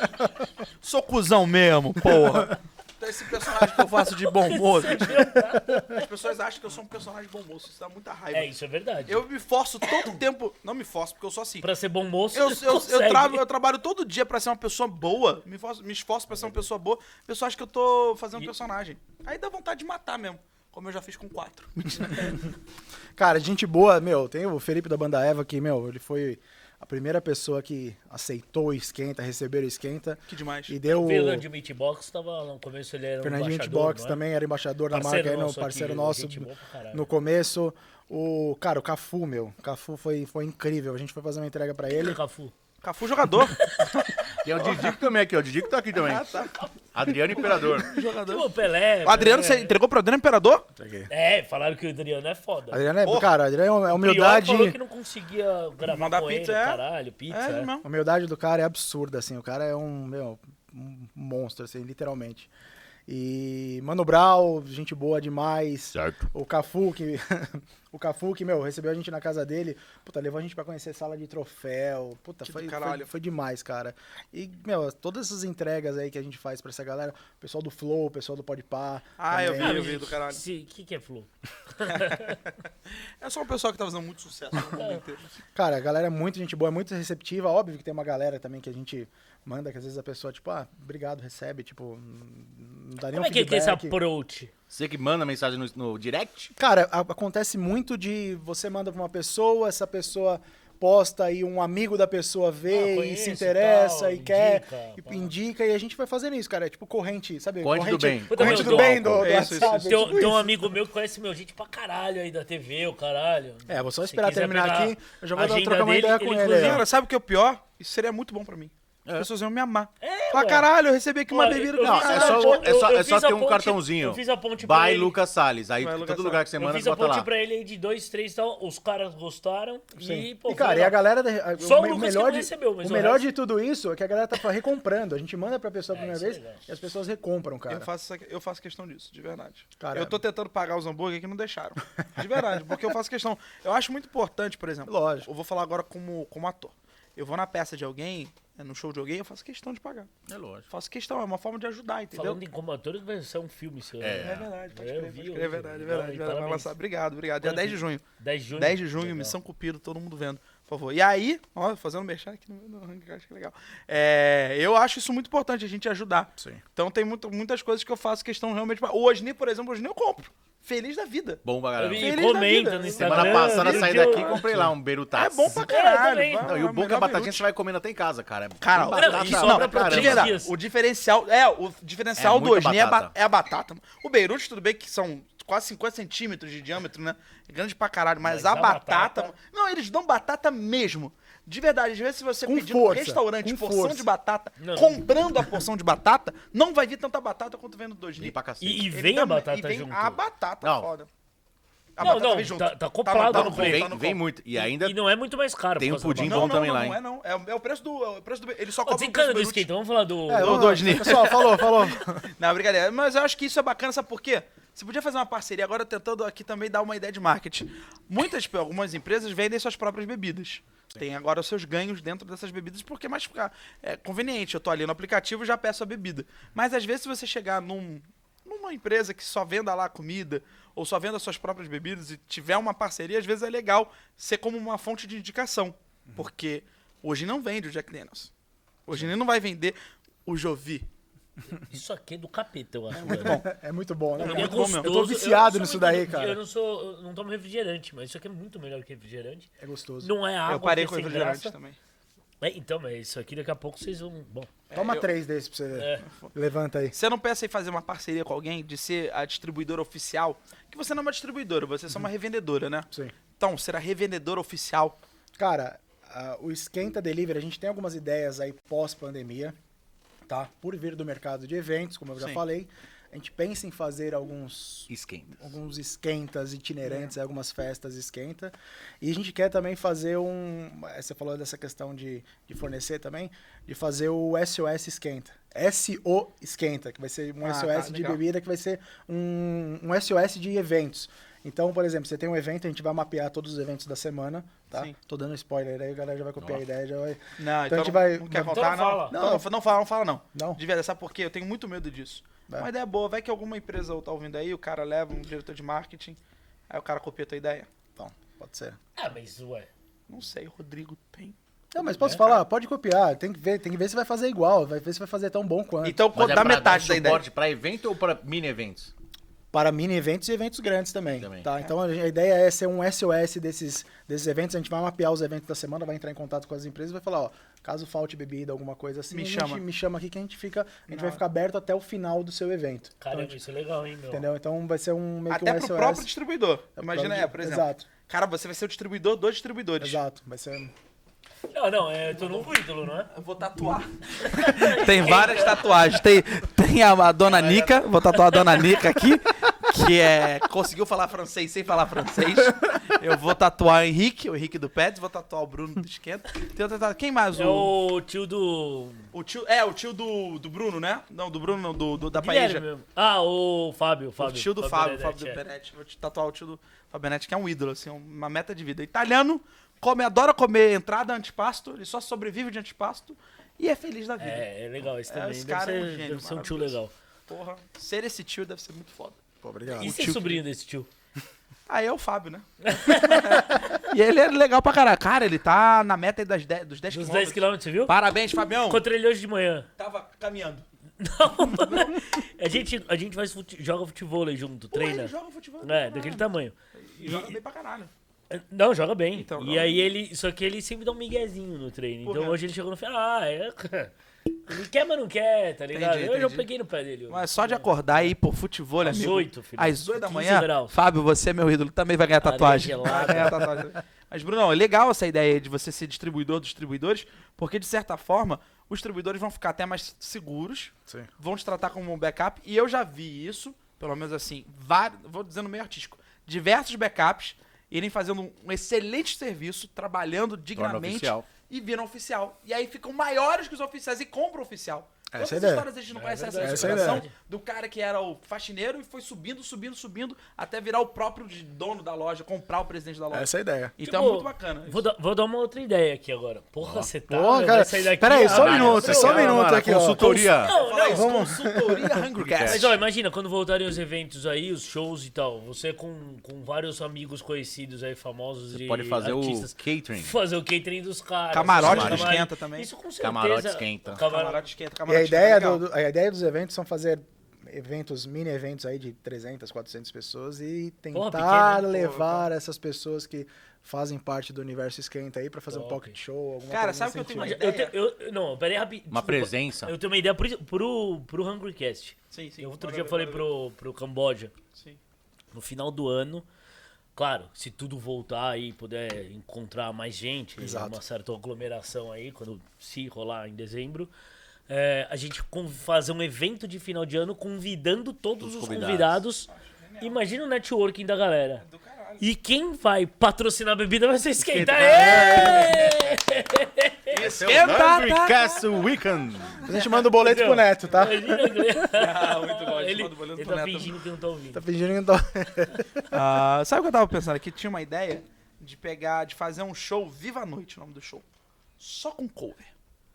Sou cuzão mesmo, porra. Então esse personagem que eu faço de bom moço. As pessoas acham que eu sou um personagem bom moço. Isso dá muita raiva. É, isso é verdade. Eu me forço todo tempo. Não me forço, porque eu sou assim. Pra ser bom moço, Eu, eu, eu, travo- eu trabalho todo dia pra ser uma pessoa boa. Me, forço- me esforço pra ser uma pessoa boa. A pessoa acha que eu tô fazendo um personagem. Aí dá vontade de matar mesmo. Como eu já fiz com quatro. Cara, gente boa, meu, tem o Felipe da Banda Eva que, meu, ele foi a primeira pessoa que aceitou o esquenta, recebeu o esquenta Que demais. e deu O o Fernandinho Meatbox tava no começo, ele era um Fernandinho embaixador, Hitbox não é? também era embaixador da marca nosso parceiro aqui, nosso no começo. O, cara, o Cafu, meu, o Cafu foi, foi incrível. A gente foi fazer uma entrega pra ele. Cafu. Cafu jogador. Tem o Didico também aqui, ó. O Didico tá aqui também. ah, tá. Adriano Imperador. O Pelé. O Adriano, Pelé. você entregou pro Adriano Imperador? É, falaram que o Adriano é foda. Adriano é, Porra. cara, Adriano é O Prior humildade. falou que não conseguia gravar Mandar com pizza, ele, é? caralho, pizza. É, é. não. A humildade do cara é absurda, assim. O cara é um, meu, um monstro, assim, literalmente. E Mano Brown, gente boa demais. Certo. O Cafu, que. o Cafu, que, meu, recebeu a gente na casa dele. Puta, levou a gente pra conhecer sala de troféu. Puta, foi, foi, foi demais, cara. E, meu, todas essas entregas aí que a gente faz pra essa galera, o pessoal do Flow, o pessoal do Podpah. Ah, eu também. vi, eu vi do caralho. O que, que é Flu? É só um pessoal que tá fazendo muito sucesso no mundo inteiro. Cara, a galera é muito gente boa, é muito receptiva. Óbvio que tem uma galera também que a gente manda, que às vezes a pessoa, tipo, ah, obrigado, recebe, tipo, não dá nem Como um é que é que é esse approach? Você que manda mensagem no, no direct? Cara, a- acontece muito de você manda pra uma pessoa, essa pessoa posta e um amigo da pessoa vê Ah, e conheço se e interessa tal, e quer, indica, e indica, e a gente vai fazendo isso, cara. É tipo corrente, sabe? Corrente do bem. Corrente do meu, bem do, do É isso, isso, WhatsApp, isso. Tem, um- tipo tem um amigo meu que conhece meu gente pra caralho aí da TV, o caralho. É, vou só Se esperar terminar aqui, eu já vou dar, trocar uma dele, ideia com ele, inclusive. Cara, sabe o que é o pior? Isso seria muito bom pra mim. As pessoas iam me amar. É, Falar, ué. caralho, eu recebi aqui uma bebida. eu Não, é a só, é só, eu é só fiz a ter um ponte- cartãozinho. eu fiz a ponte pra By ele. Lucas Salles. Aí Vai, todo Lucas lugar que você Eu manda, fiz você a bota ponte lá. pra ele aí de dois, três e tal. Os caras gostaram. Sim. E, pô, E, cara, foi e a galera. da- Só o me- Lucas que não de, recebeu, mas o o melhor resto- de tudo isso é que a galera tá recomprando. A gente manda pra pessoa a primeira isso é vez legal. e as pessoas recompram, cara. Eu faço, essa- eu faço questão disso, de verdade. Cara, eu tô tentando pagar os hambúrguer que não deixaram. De verdade, porque eu faço questão. Eu acho muito importante, por exemplo. Lógico. Eu vou falar agora como, como ator. Eu vou na peça de alguém, é no show de alguém, eu faço questão de pagar. É lógico. Faço questão, é uma forma de ajudar, entendeu? Falando em combatores, vai ser um filme seu. É. né? É verdade, pode É, crer, pode crer, hoje, é verdade, é verdade, verdade. Vai lançar. Obrigado, obrigado. Dia Quando 10 que- de junho. 10 de junho. 10 de junho, Legal. Missão Cupido, todo mundo vendo, por favor. E aí, ó, fazendo merchan aqui no, no ranking, acho que é legal. É, eu acho isso muito importante, a gente ajudar. Sim. Então tem muito- muitas coisas que eu faço questão realmente. Osni, por exemplo, o Osni eu compro. Feliz da vida. Bom pra Eu caramba. da comenta no Instagram. Semana passada vídeo- saí daqui e comprei lá um berutaço. É bom pra É, caralho. vai Não, e lá, o bom é que a batatinha você vai comendo até em casa, cara. Cara, Tem não, batata e pra o diferencial. É, o diferencial É do muita Osni é, é a batata. O Beirute, tudo bem que são quase 50 centímetros de diâmetro, né? É grande pra caralho. Mas, Mas a, a batata, batata- Não, eles dão batata mesmo. De verdade, às vezes, se você Com pedir força, no restaurante com porção força. de batata, Não. comprando a porção de batata, não vai vir tanta batata quanto vem no do Osni. E pra cacete. E, e vem a batata e vem junto. A batata Não. foda. A Não, batata não, vem tá- tá acoplado tá no no preço. tá Vem, no vem muito. E ainda E não é muito mais caro. tem um pudim bom Não, não, também não, lá, não é não. É, o- é o preço do. É o preço do ele só cobra Desencana do skate, vamos falar do... É, do- vamos- do Osni. Pessoal, falou, falou. Não, brincadeira. Mas eu acho que isso é bacana, sabe por quê? Você podia fazer uma parceria, agora tentando aqui também dar uma ideia de marketing. Muitas, algumas empresas vendem suas próprias bebidas. Tem agora os seus ganhos dentro dessas bebidas, porque é mais ficar é, conveniente. Eu tô ali no aplicativo e já peço a bebida. Mas às vezes, se você chegar num, numa empresa que só venda lá comida, ou só venda suas próprias bebidas e tiver uma parceria, às vezes é legal ser como uma fonte de indicação. Porque hoje não vende o Jack Daniels. Hoje ele não vai vender o Jovi. Isso aqui é do capeta, eu acho. Muito velho. bom. É muito bom, né? É muito bom mesmo. gostoso. Eu tô viciado não nisso daí, muito- cara. Eu não sou, eu não tomo refrigerante, mas isso aqui é muito melhor que refrigerante. É gostoso. Não é água. eu parei com é refrigerante graça. também. É, então, mas isso aqui daqui a pouco vocês vão. Bom. Toma eu- três desses pra você ver. É. Levanta aí. Você não pensa em fazer uma parceria com alguém, de ser a distribuidora oficial? Que você não é uma distribuidora, você é só uma revendedora, né? Sim. Então, ser a revendedora oficial. Cara, ah, o Esquenta Delivery, a gente tem algumas ideias aí pós-pandemia, tá? Por vir do mercado de eventos, como eu já Sim. falei. A gente pensa em fazer alguns Esquenta. alguns esquentas itinerantes, algumas festas esquenta. E a gente quer também fazer um. Você falou dessa questão de, de fornecer também, de fazer o SOS esquenta. SO esquenta, que vai ser um Ah, SOS tá, de legal. bebida, que vai ser um, um SOS de eventos. Então, por exemplo, você tem um evento, a gente vai mapear todos os eventos da semana, tá? Sim. Tô dando spoiler aí, a galera já vai copiar a ideia, já vai. Não, Então a gente vai- Não quer então contar, não não? fala. Não, Não. não, não fala, não fala, não. Não? De verdade, sabe por quê? Eu tenho muito medo disso. Vai. Uma ideia boa, vai que alguma empresa tá ouvindo aí, o cara leva um diretor de marketing, aí o cara copia a tua ideia. Então, pode ser. Ah, mas ué. Não sei, Rodrigo tem. Não, mas posso falar, pode copiar, tem que ver, tem que ver se vai fazer igual, vai ver se vai fazer tão bom quanto. Então, Mas é dá pra metade da ideia. suporte pra evento ou pra mini eventos? Para mini eventos e eventos grandes também. Também. Tá? Então a a ideia é ser um SOS desses, desses eventos. A gente vai mapear os eventos da semana, vai entrar em contato com as empresas e vai falar, ó, caso falte bebida, alguma coisa assim, Me a chama. gente me chama aqui que a gente fica, a gente Na vai ficar aberto até o final do seu evento. Então, Caramba, gente- isso é legal, hein, meu? entendeu? Então vai ser um meio Até que um pro SOS. próprio distribuidor. Imagina, próprio- é, por exemplo. Exato, Cara, você vai ser o distribuidor dos distribuidores. exato. Vai ser. Não, não, é tô novo ídolo, não é? Eu vou tatuar. tem várias tatuagens. Tem, tem a, a dona Nica, vou tatuar a dona Nica aqui, que é. Conseguiu falar francês sem falar francês. Eu vou tatuar o Henrique, o Henrique do Pets, vou tatuar o Bruno do Esquenta. Tem Quem mais? É O, o tio do. o tio. É, o tio do, do Bruno, né? Não, do Bruno, não, do, do- da Guilherme Paeja. mesmo. Ah, o Fábio, O Fábio. tio do Fábio, Benedetti, Fábio do é. Vou te tatuar o tio do Fábio Benetti, que é um ídolo, assim, uma meta de vida. Italiano, come, adora comer entrada antipasto, ele só sobrevive de antipasto e é feliz da vida. É, é legal esse É, também. esse deve cara é um ser, gênio, deve ser um tio legal. Porra, ser esse tio deve ser muito foda. Pô, obrigado. E ser sobrinho desse tio? Aí é o Fábio, né? e ele é legal pra caralho. Cara, ele tá na meta aí das 10, dos 10 Dos quilômetros. 10 quilômetros, você viu? Parabéns, Fabião. Encontrei ele hoje de manhã. Tava caminhando. A gente, a gente faz fute, joga futebol aí junto, Pô, ele treina. joga futebol. É, daquele tamanho. E joga bem pra caralho. Não, joga bem. Então, e joga aí ele. Só que ele sempre dá um miguezinho no treino. Então hoje ele chegou no final. Ah, é. Ele quer, mas não quer, tá ligado? Entendi, eu já peguei no pé dele. Mas só de acordar e ir por futebol, Às amigo. 8, filho. Às 8 da 15 manhã, graus. Fábio, você é meu ídolo, também vai ganhar Areia tatuagem. Vai ganhar tatuagem. Mas, Brunão, é legal essa ideia de você ser distribuidor dos distribuidores, porque, de certa forma, os distribuidores vão ficar até mais seguros, Sim. vão te tratar como um backup, e eu já vi isso, pelo menos assim, vários, vou dizendo meio artístico, diversos backups irem fazendo um excelente serviço, trabalhando dignamente, e viram oficial. E aí ficam maiores que os oficiais e compram oficial. Essa é a Quantas ideia. histórias a gente não conhece essa, Essa é do cara que era o faxineiro e foi subindo, subindo, subindo, até virar o próprio dono da loja, comprar o presidente da loja. Essa é a ideia. Então Tipo, é muito bacana. Vou dar, vou dar uma outra ideia aqui agora. Porra, você tá. Meu, cara, vai sair daqui. pera aí, só um minuto, só um minuto aqui. Consultoria. Não, Fala não. isso, consultoria Hungry Cast. Mas ó, imagina, quando voltarem os eventos aí, os shows e tal, você com, com vários amigos conhecidos aí, famosos e Pode fazer artistas, o catering. fazer o catering dos caras. Camarote esquenta também. Isso com certeza. Camarote esquenta. Camarote. Camarote esquenta, E camarote ideia, esquenta, do, a ideia dos eventos são fazer eventos, mini eventos aí de 300, 400 pessoas e tentar pequeno, levar essas pessoas que fazem parte do universo esquenta aí pra fazer um Top. pocket show, alguma Cara, coisa sabe que eu tenho uma Eu, te- eu, não, peraí rapidinho. Uma desculpa. presença. Eu tenho uma ideia pro, pro, pro HungryCast. Sim, sim. Eu outro dia ver, falei pro, pro Camboja. Sim. No final do ano, claro, se tudo voltar e puder encontrar mais gente, Exato. uma certa aglomeração aí, quando se rolar em dezembro, é, a gente fazer um evento de final de ano convidando todos Os os convidados. convidados. Imagina o networking da galera. E quem vai patrocinar a bebida vai ser esquenta. Ê! Esquenta, Hungry tá? Castle Weekend. A gente manda o boleto pro Neto, tá? Que- Ah, muito bom. Ele, tá fingindo que não tá ouvindo. Tá pedindo então. Ah, sabe o que eu tava pensando aqui? Tinha uma ideia de pegar, de fazer um show Viva a Noite, o nome do show. Só com cover.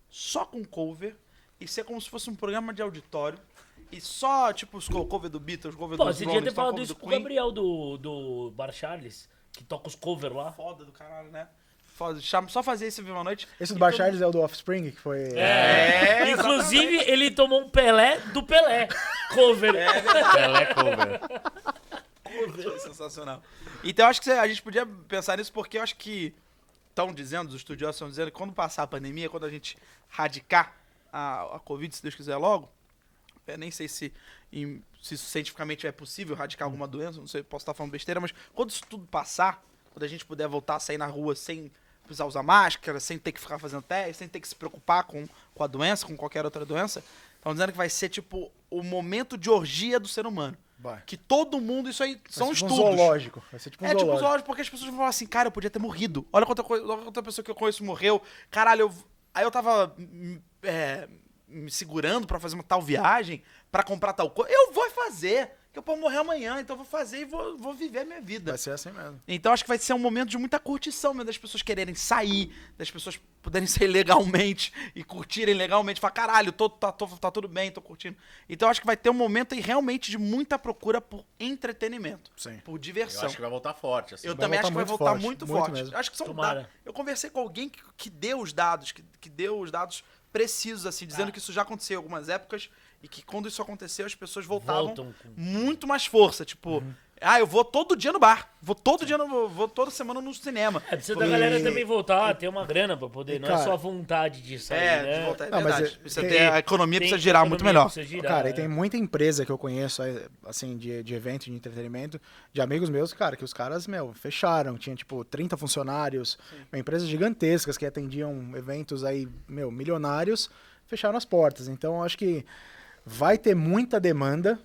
Só com cover. E ser como se fosse um programa de auditório. E só, tipo, os co- cover do Beatles, cover Pô, dos você Rolling devia ter Stones, falado cover isso do com o Queen. Gabriel do, do Bar Charles, que toca os covers lá. Foda do caralho, né? Só fazer esse Viva a Noite. Esse do Bar todo- Charles é o do Offspring, que foi... É, Inclusive, ele tomou um Pelé do Pelé. Cover. Pelé cover. Foi sensacional. Então eu acho que a gente podia pensar nisso porque eu acho que estão dizendo, os estudiosos estão dizendo que quando passar a pandemia, quando a gente radicar a, a Covid, se Deus quiser logo, eu nem sei se, em- se isso cientificamente é possível radicar alguma doença, não sei, posso estar falando besteira, mas quando isso tudo passar, quando a gente puder voltar a sair na rua sem precisar usar máscara, sem ter que ficar fazendo teste, sem ter que se preocupar com, com a doença, com qualquer outra doença, estão dizendo que vai ser tipo o momento de orgia do ser humano. Vai. Que todo mundo, isso aí são Vai ser tipo estudos. um zoológico. Vai ser tipo um É tipo zoológico. zoológico, porque as pessoas vão falar assim, cara, eu podia ter morrido. Olha quanta, coisa, olha quanta pessoa que eu conheço morreu. Caralho, eu, aí eu tava hum, é, me segurando pra fazer uma tal viagem, pra comprar tal coisa. Eu vou fazer, eu posso morrer amanhã, então eu vou fazer e vou, vou viver a minha vida. Vai ser assim mesmo. Então acho que vai ser um momento de muita curtição mesmo, das pessoas quererem sair, das pessoas poderem sair legalmente e curtirem legalmente. Falar, caralho, tô, tá, tô- tá tudo bem, tô curtindo. Então acho que vai ter um momento aí realmente de muita procura por entretenimento, Sim. por Eu diversão. acho que vai voltar forte, assim. Eu Vai também acho que vai voltar forte, muito, muito forte. mesmo. Acho que são dados. Eu conversei com alguém que, que deu os dados, que, que deu os dados precisos, assim, dizendo que isso já aconteceu em algumas épocas e que quando isso aconteceu as pessoas voltavam Voltam com- muito mais força. Tipo, ah, eu vou todo dia no bar, vou todo dia, no, vou toda semana no cinema. É, precisa da galera também voltar, ter uma grana pra poder. E, não é só a vontade de sair, É, né? de voltar, é Não, mas verdade. é- Precisa tem- ter, a economia precisa girar muito economia, melhor. precisa girar, Cara, é. e tem muita empresa que eu conheço, aí, assim, de, de evento, de entretenimento, de amigos meus, cara, que os caras, meu, fecharam. Tinha, tipo, 30 funcionários, empresas gigantescas que atendiam eventos aí, meu, milionários, fecharam as portas. Então, eu acho que vai ter muita demanda,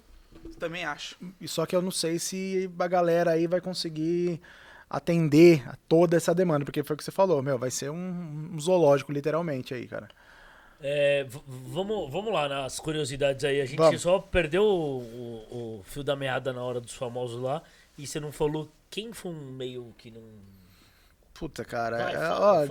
Também acho. e só que eu não sei se a galera aí vai conseguir atender a toda essa demanda, porque foi o que você falou, meu, vai ser um, um zoológico, literalmente, aí, cara. É, vamos, vamos lá nas curiosidades aí. A gente Vamos. só perdeu o, o- o fio da meada na hora dos famosos lá. E você não falou quem foi um meio que não. Puta, cara. Vai, é, ó,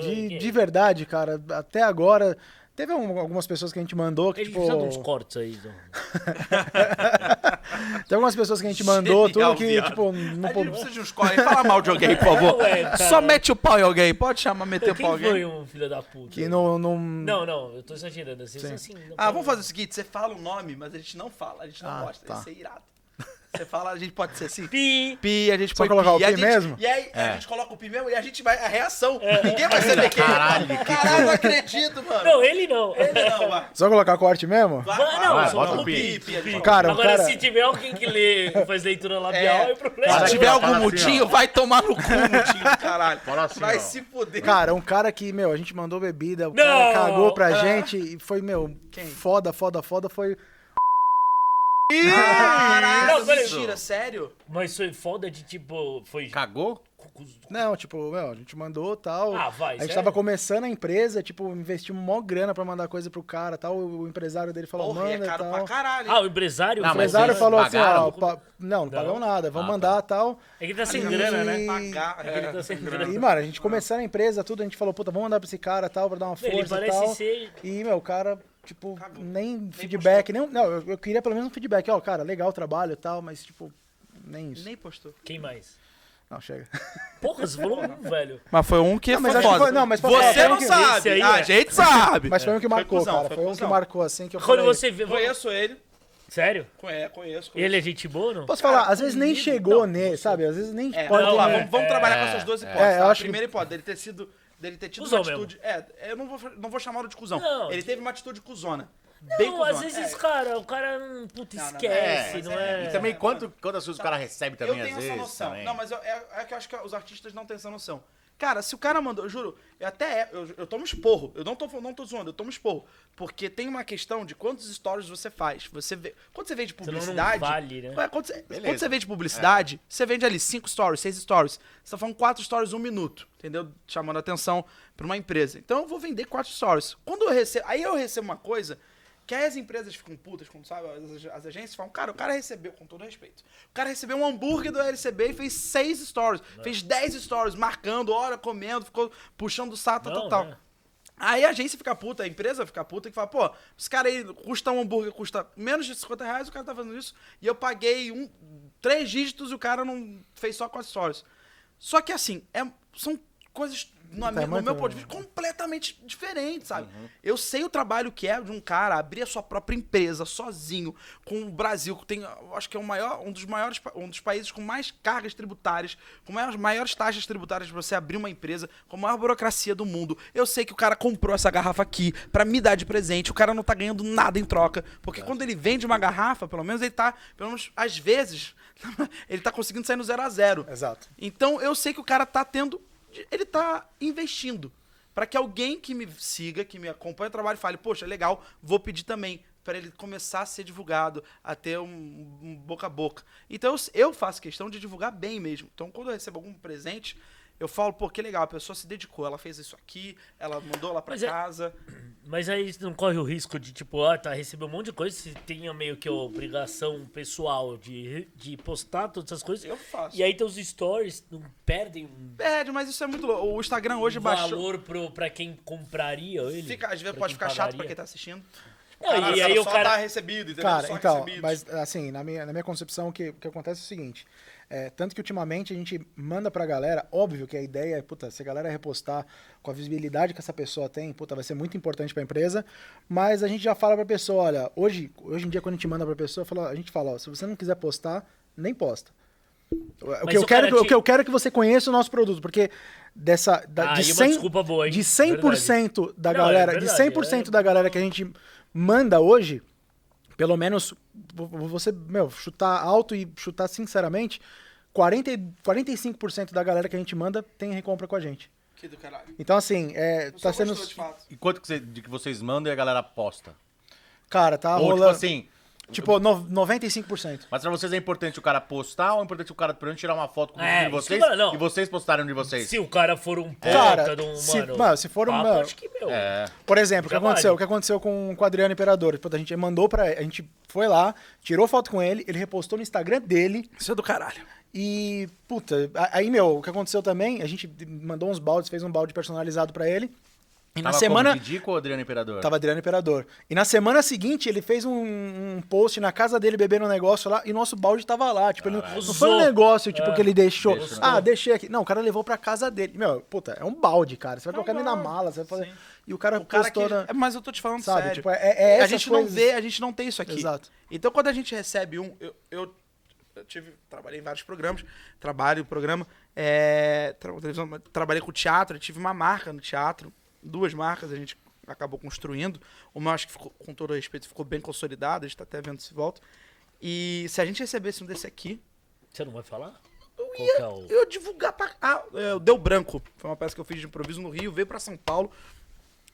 de, de verdade, cara, até agora. Teve um- algumas pessoas que a gente mandou que, Ele tipo. precisa de uns cortes aí. então. Tem algumas pessoas que a gente mandou, Genial, tudo que, viado. tipo, não A pô- gente precisa de uns cortes. Fala mal de alguém, por favor. Ué. Só mete o pau em alguém. Pode chamar, meter o pau em foi alguém. um filho da puta? que não. não... Não, não, eu tô exagerando. Assim, Sim. assim, não Ah, pode- vamos fazer o seguinte: você fala o nome, mas a gente não fala, a gente não Ah, gosta. tá. Isso é irado. Você fala, a gente pode ser assim. Pi! Pi, a gente Só põe colocar o E a pi gente- mesmo? E aí É. a gente coloca o pi mesmo e a gente vai. A reação. Ninguém vai saber quem é. Caralho, Caralho, não acredito, mano. Não, ele não. Ele não, vai. Só colocar corte mesmo? Vai, Vai, não, vai, só bota não, o pi. Pi, pi, Cara, o Agora, cara. se tiver alguém que lê, faz leitura labial, é, É. problema. Se tiver algum assim, mudinho, ó. vai tomar no cu, mudinho do caralho. Fala assim, vai se fuder. Cara, um cara que, meu, a gente mandou bebida, o Não! cara cagou pra Ah. gente e foi, meu, Quem? foda, foda, foda, foi. Caralho, Não, mentira, sério? Mas foi foda de tipo. Foi. Cagou? Não, tipo, meu, a gente mandou tal. Ah, vai, A gente sério? tava começando a empresa, tipo, investimos mó grana pra mandar coisa pro cara tal. O empresário dele falou, Porra, e manda é e caro tal. pra caralho. hein? Ah, o empresário. Não, O empresário falou assim, ó, pa- não, não pagamos nada, vamos Ah, tá. mandar tal. É que ele tá sem E- grana, né? Pagar. É que ele tá sem grana. E, mano, a gente começando a empresa, tudo, a gente falou, puta, vamos mandar pra esse cara tal, pra dar uma Ele força e parece tal. ser. E, meu, o cara, tipo, Cagou. nem feedback, nem, não, eu, eu queria pelo menos um feedback, ó, cara, legal o trabalho e tal, mas, tipo, nem isso. Nem postou. Quem mais? Não, chega. Porra, você falou um, velho. Mas foi um que Não, mas foi foda. foi- não, mas falar, Você foi não um que- sabe. aí a é. gente sabe. Mas foi um que marcou, cuzão, cara, foi foi um que marcou, assim, que eu Quando falei... você vê. Conheço ele. Sério? Conheço, conheço. Ele é gente boa não? Posso falar, às vezes nem chegou não, nele, sabe? Às vezes nem É, pode vamos lá, ter- vamos, vamos É, trabalhar com essas duas é. hipóteses. É, eu tá? A acho que- primeira hipótese, dele ter sido. Dele ter tido Cusão uma atitude. É, eu não vou, não vou chamá-lo de cuzão. Não, ele de- teve uma atitude cuzona. Bem Não, cuzona. às vezes, É, cara, o cara hum, puta, Não, não, não. esquece, É, não mas é? E também quanto, quantas coisas o cara recebe eu também, tenho às essa vezes. noção. também. Não, mas eu- é, é que eu acho que os artistas não têm essa noção. Cara, se o cara mandou, eu juro, eu até é, eu, eu tomo esporro. Eu não tô, não tô zoando, eu tomo esporro. Porque tem uma questão de quantos stories você faz. Você vê. Quando você vende Senão não publicidade. vale, né? Ué, quando, você, quando você vende publicidade, você vende ali cinco stories, seis stories. Você tá falando quatro stories um minuto, entendeu? Chamando atenção pra uma empresa. Então eu vou vender quatro stories. Quando eu recebo. Aí eu recebo uma coisa que aí as empresas ficam putas, quando sabe, as, as agências falam, cara, o cara recebeu, com todo respeito, o cara recebeu um hambúrguer do LCB e fez seis stories, fez dez stories, marcando, hora, comendo, ficou puxando o saco, tal, Não, tal, né? tal. Aí a agência fica puta, a empresa fica puta e fala, pô, esse cara aí custa um hambúrguer, custa menos de 50 reais, o cara tá fazendo isso, e eu paguei um, três dígitos e o cara não fez só quatro stories. Só que assim, é, são coisas, no, Tá no meu ponto de vista, completamente diferentes, sabe? Eu sei o trabalho que é de um cara abrir a sua própria empresa sozinho, com o Brasil, que tem, acho que é o maior, um dos maiores, um dos países com mais cargas tributárias, com maiores, maiores taxas tributárias para você abrir uma empresa, com a maior burocracia do mundo. Eu sei que o cara comprou essa garrafa aqui pra me dar de presente, o cara não tá ganhando nada em troca, porque quando ele vende uma garrafa, pelo menos ele tá, pelo menos às vezes, ele tá conseguindo sair no zero a zero. Exato. Então eu sei que o cara tá tendo. Ele tá investindo. Pra que alguém que me siga, que me acompanha o trabalho, fale, poxa, legal, vou pedir também. Pra ele começar a ser divulgado, a ter um, um boca a boca. Então eu faço questão de divulgar bem mesmo. Então quando eu recebo algum presente, eu falo, pô, que legal, a pessoa se dedicou, ela fez isso aqui, ela mandou lá pra Mas é- casa. Mas aí não corre o risco de, tipo, ah, tá, recebeu um monte de coisa, você tenha meio que a obrigação pessoal de, de postar todas essas coisas. Eu faço. E aí teus stories não perdem um Perde, mas isso é muito louco. O Instagram hoje baixou. valor pro, pra quem compraria ele. Fica, às vezes pode ficar chato pra pagaria. quem tá assistindo. Não, Caralho, e aí o só cara. tá recebido, entendeu? Cara, Só então, recebidos. mas assim, na minha, na minha concepção, o que, o que acontece é o seguinte. É, tanto que ultimamente a gente manda pra galera, óbvio que a ideia é, puta, se a galera repostar com a visibilidade que essa pessoa tem, puta, vai ser muito importante pra empresa, mas a gente já fala pra pessoa, olha, hoje, hoje em dia quando a gente manda pra pessoa, fala- a gente fala, ó, se você não quiser postar, nem posta. O que, eu quero, cara o te- que eu quero é que você conheça o nosso produto, porque dessa da, Ah, de e uma 100, desculpa boa, hein? de 100% da Não, é galera, verdade, de 100% é. da galera que a gente manda hoje, pelo menos vo- vo- você, meu, chutar alto e chutar sinceramente, 40, e- 45% da galera que a gente manda tem recompra com a gente. Que do caralho. Então assim, é, tá sendo gostou, de fato. E quanto que, você- de que vocês mandam e a galera posta? cara, tá Ou tipo rolando assim, tipo no- 95%. mas pra vocês é importante o cara postar ou é importante o cara primeiro tirar uma foto com É, de vocês que eu- não. e vocês postarem um de vocês? Se o cara for um puta Cara, de um, se- mano, mano, se for um- papo, mano, acho que, meu, É. Por exemplo, o que aconteceu? O que aconteceu com, com o Adriano Imperador? Puta, a gente mandou pra. A gente foi lá, tirou foto com ele, ele repostou no Instagram dele. Isso é do caralho. E, puta, aí, meu, o que aconteceu também, a gente mandou uns baldes, fez um balde personalizado pra ele. E na Tava semana. como, Didico ou Adriano Imperador? Tava Adriano Imperador. E na semana seguinte, ele fez um, um post na casa dele bebendo um negócio lá e nosso balde tava lá. Tipo, ele não, foi um negócio, tipo, É. que ele deixou. Deixou. Ah, deixei aqui. Não, o cara levou pra casa dele. Meu, puta, é um balde, cara. Você vai colocar ele na mala, você vai fazer. E o cara O cara que... postou na- É, mas eu tô te falando Sabe, sério. tipo, é- é a gente coisas- não vê, a gente não tem isso aqui. Exato. Então quando a gente recebe um, eu, eu, eu tive, trabalhei em vários programas, trabalho em programa, é, tra- televisão, trabalhei com teatro, eu tive uma marca no teatro, duas marcas a gente acabou construindo. Uma acho que ficou, com todo respeito, ficou bem consolidada, a gente tá até vendo se volta. E se a gente recebesse um desse aqui, Você não vai falar? eu ia, é o- eu ia divulgar pra. Ah, é, Deu Branco. Foi uma peça que eu fiz de improviso no Rio, veio pra São Paulo.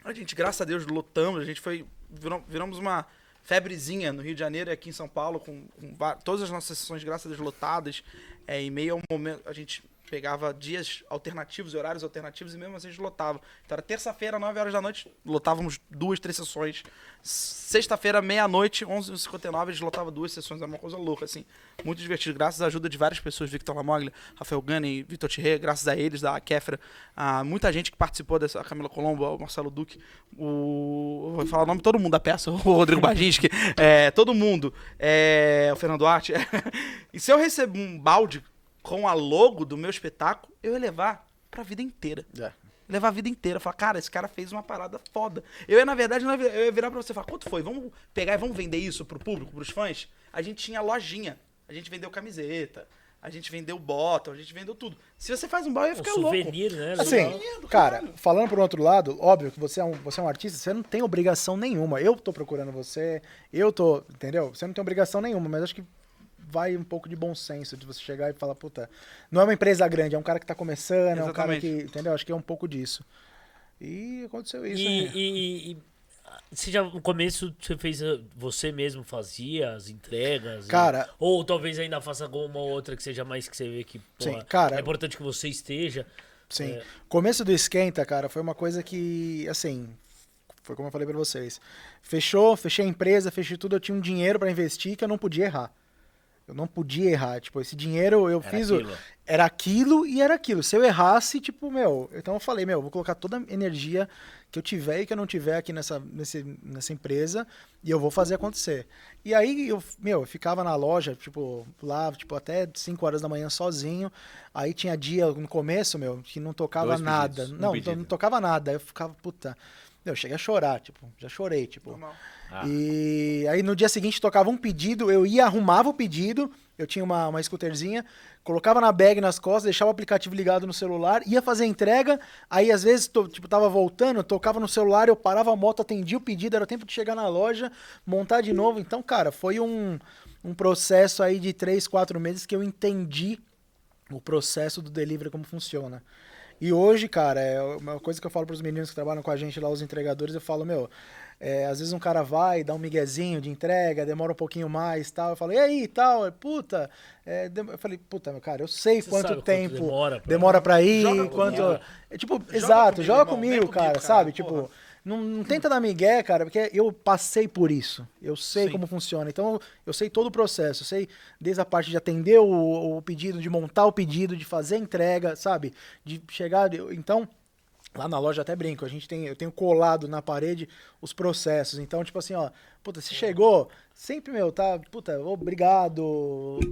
A gente, graças a Deus, lotamos. A gente foi. Viram, viramos uma febrezinha no Rio de Janeiro e aqui em São Paulo, com, com todas as nossas sessões, graças a Deus, lotadas. É, em meio a um momento. A gente pegava dias alternativos horários alternativos e mesmo assim a gente lotava. Então era terça-feira, 9 horas da noite, lotávamos duas, três sessões. Sexta-feira, meia-noite, 11h59, a gente lotava duas sessões. Era uma coisa louca, assim. Muito divertido. Graças à ajuda de várias pessoas, Victor Lamoglia, Rafael Gani, Vitor Thierry, graças a eles, da Kefra, a muita gente que participou dessa, a Camila Colombo, o Marcelo Duque, o... Vou falar o nome de todo mundo da peça, o Rodrigo Baginski, é, todo mundo, é, o Fernando Duarte. e se eu receber um balde com a logo do meu espetáculo, eu ia levar pra vida inteira. É. Levar a vida inteira. Falar, cara, esse cara fez uma parada foda. Eu ia, na verdade, eu ia virar pra você e falar, quanto foi? Vamos pegar e vamos vender isso pro público, pros fãs? A gente tinha lojinha. A gente vendeu camiseta. A gente vendeu bota, a gente vendeu tudo. Se você faz um bar, eu ia Um ficar louco. souvenir, né? Assim, Legal. cara, falando por outro lado, óbvio que você é, um, você é um artista, você não tem obrigação nenhuma. Eu tô procurando você, eu tô, entendeu? Você não tem obrigação nenhuma, mas acho que vai um pouco de bom senso de você chegar e falar, puta, não é uma empresa grande, é um cara que tá começando, é um cara Exatamente. que, entendeu? Acho que é um pouco disso. E aconteceu isso, E, né? e- e- você já no começo você fez uh, você mesmo fazia as entregas? e- Cara- ou talvez ainda faça alguma outra que seja mais que você vê que Sim, cara- é importante que você esteja. Sim. É. Começo do esquenta, cara, foi uma coisa que, assim, foi como eu falei pra vocês. Fechou, fechei a empresa, fechei tudo, eu tinha um dinheiro pra investir que eu não podia errar. Eu não podia errar, tipo, esse dinheiro eu Era fiz aquilo. era aquilo e era aquilo. Se eu errasse, tipo, meu, então eu falei, meu, vou colocar toda a energia que eu tiver e que eu não tiver aqui nessa, nesse, nessa empresa e eu vou fazer acontecer. E aí, eu, meu, eu ficava na loja, tipo, lá, tipo, até 5 horas da manhã sozinho. Aí tinha dia no começo, meu, que não tocava Dois nada. pedidos, um não, pedido. não tocava nada. Aí eu ficava, puta. Eu cheguei a chorar, tipo, já chorei, tipo. Ah. E aí no dia seguinte tocava um pedido, eu ia, arrumava o pedido, eu tinha uma, uma scooterzinha, colocava na bag nas costas, deixava o aplicativo ligado no celular, ia fazer a entrega, aí às vezes, to- tipo, tava voltando, tocava no celular, eu parava a moto, atendia o pedido, era tempo de chegar na loja, montar de novo. Então, cara, foi um, um processo aí de três, quatro meses que eu entendi o processo do delivery como funciona. E hoje, cara, é uma coisa que eu falo para os meninos que trabalham com a gente lá, os entregadores, eu falo, meu, é, às vezes um cara vai, dá um miguezinho de entrega, demora um pouquinho mais tal. Eu falo, e aí, tal, puta. é, eu falei, puta, meu cara, eu sei quanto quanto tempo demora demora pra- pra, ir, Joga quanto. comigo. É, tipo, Joga exato, comigo, joga irmão, comigo, comigo, cara, cara, sabe? porra. Tipo, não, não tenta dar migué, cara, porque eu passei por isso. Eu sei Sim. como funciona. Então, eu sei todo o processo. Eu sei desde a parte de atender o, o pedido, de montar o pedido, de fazer a entrega, sabe? De chegar. Então, lá na loja até brinco. A gente tem, eu tenho colado na parede os processos. Então, tipo assim, ó, puta, se chegou, sempre, meu, tá, puta, obrigado,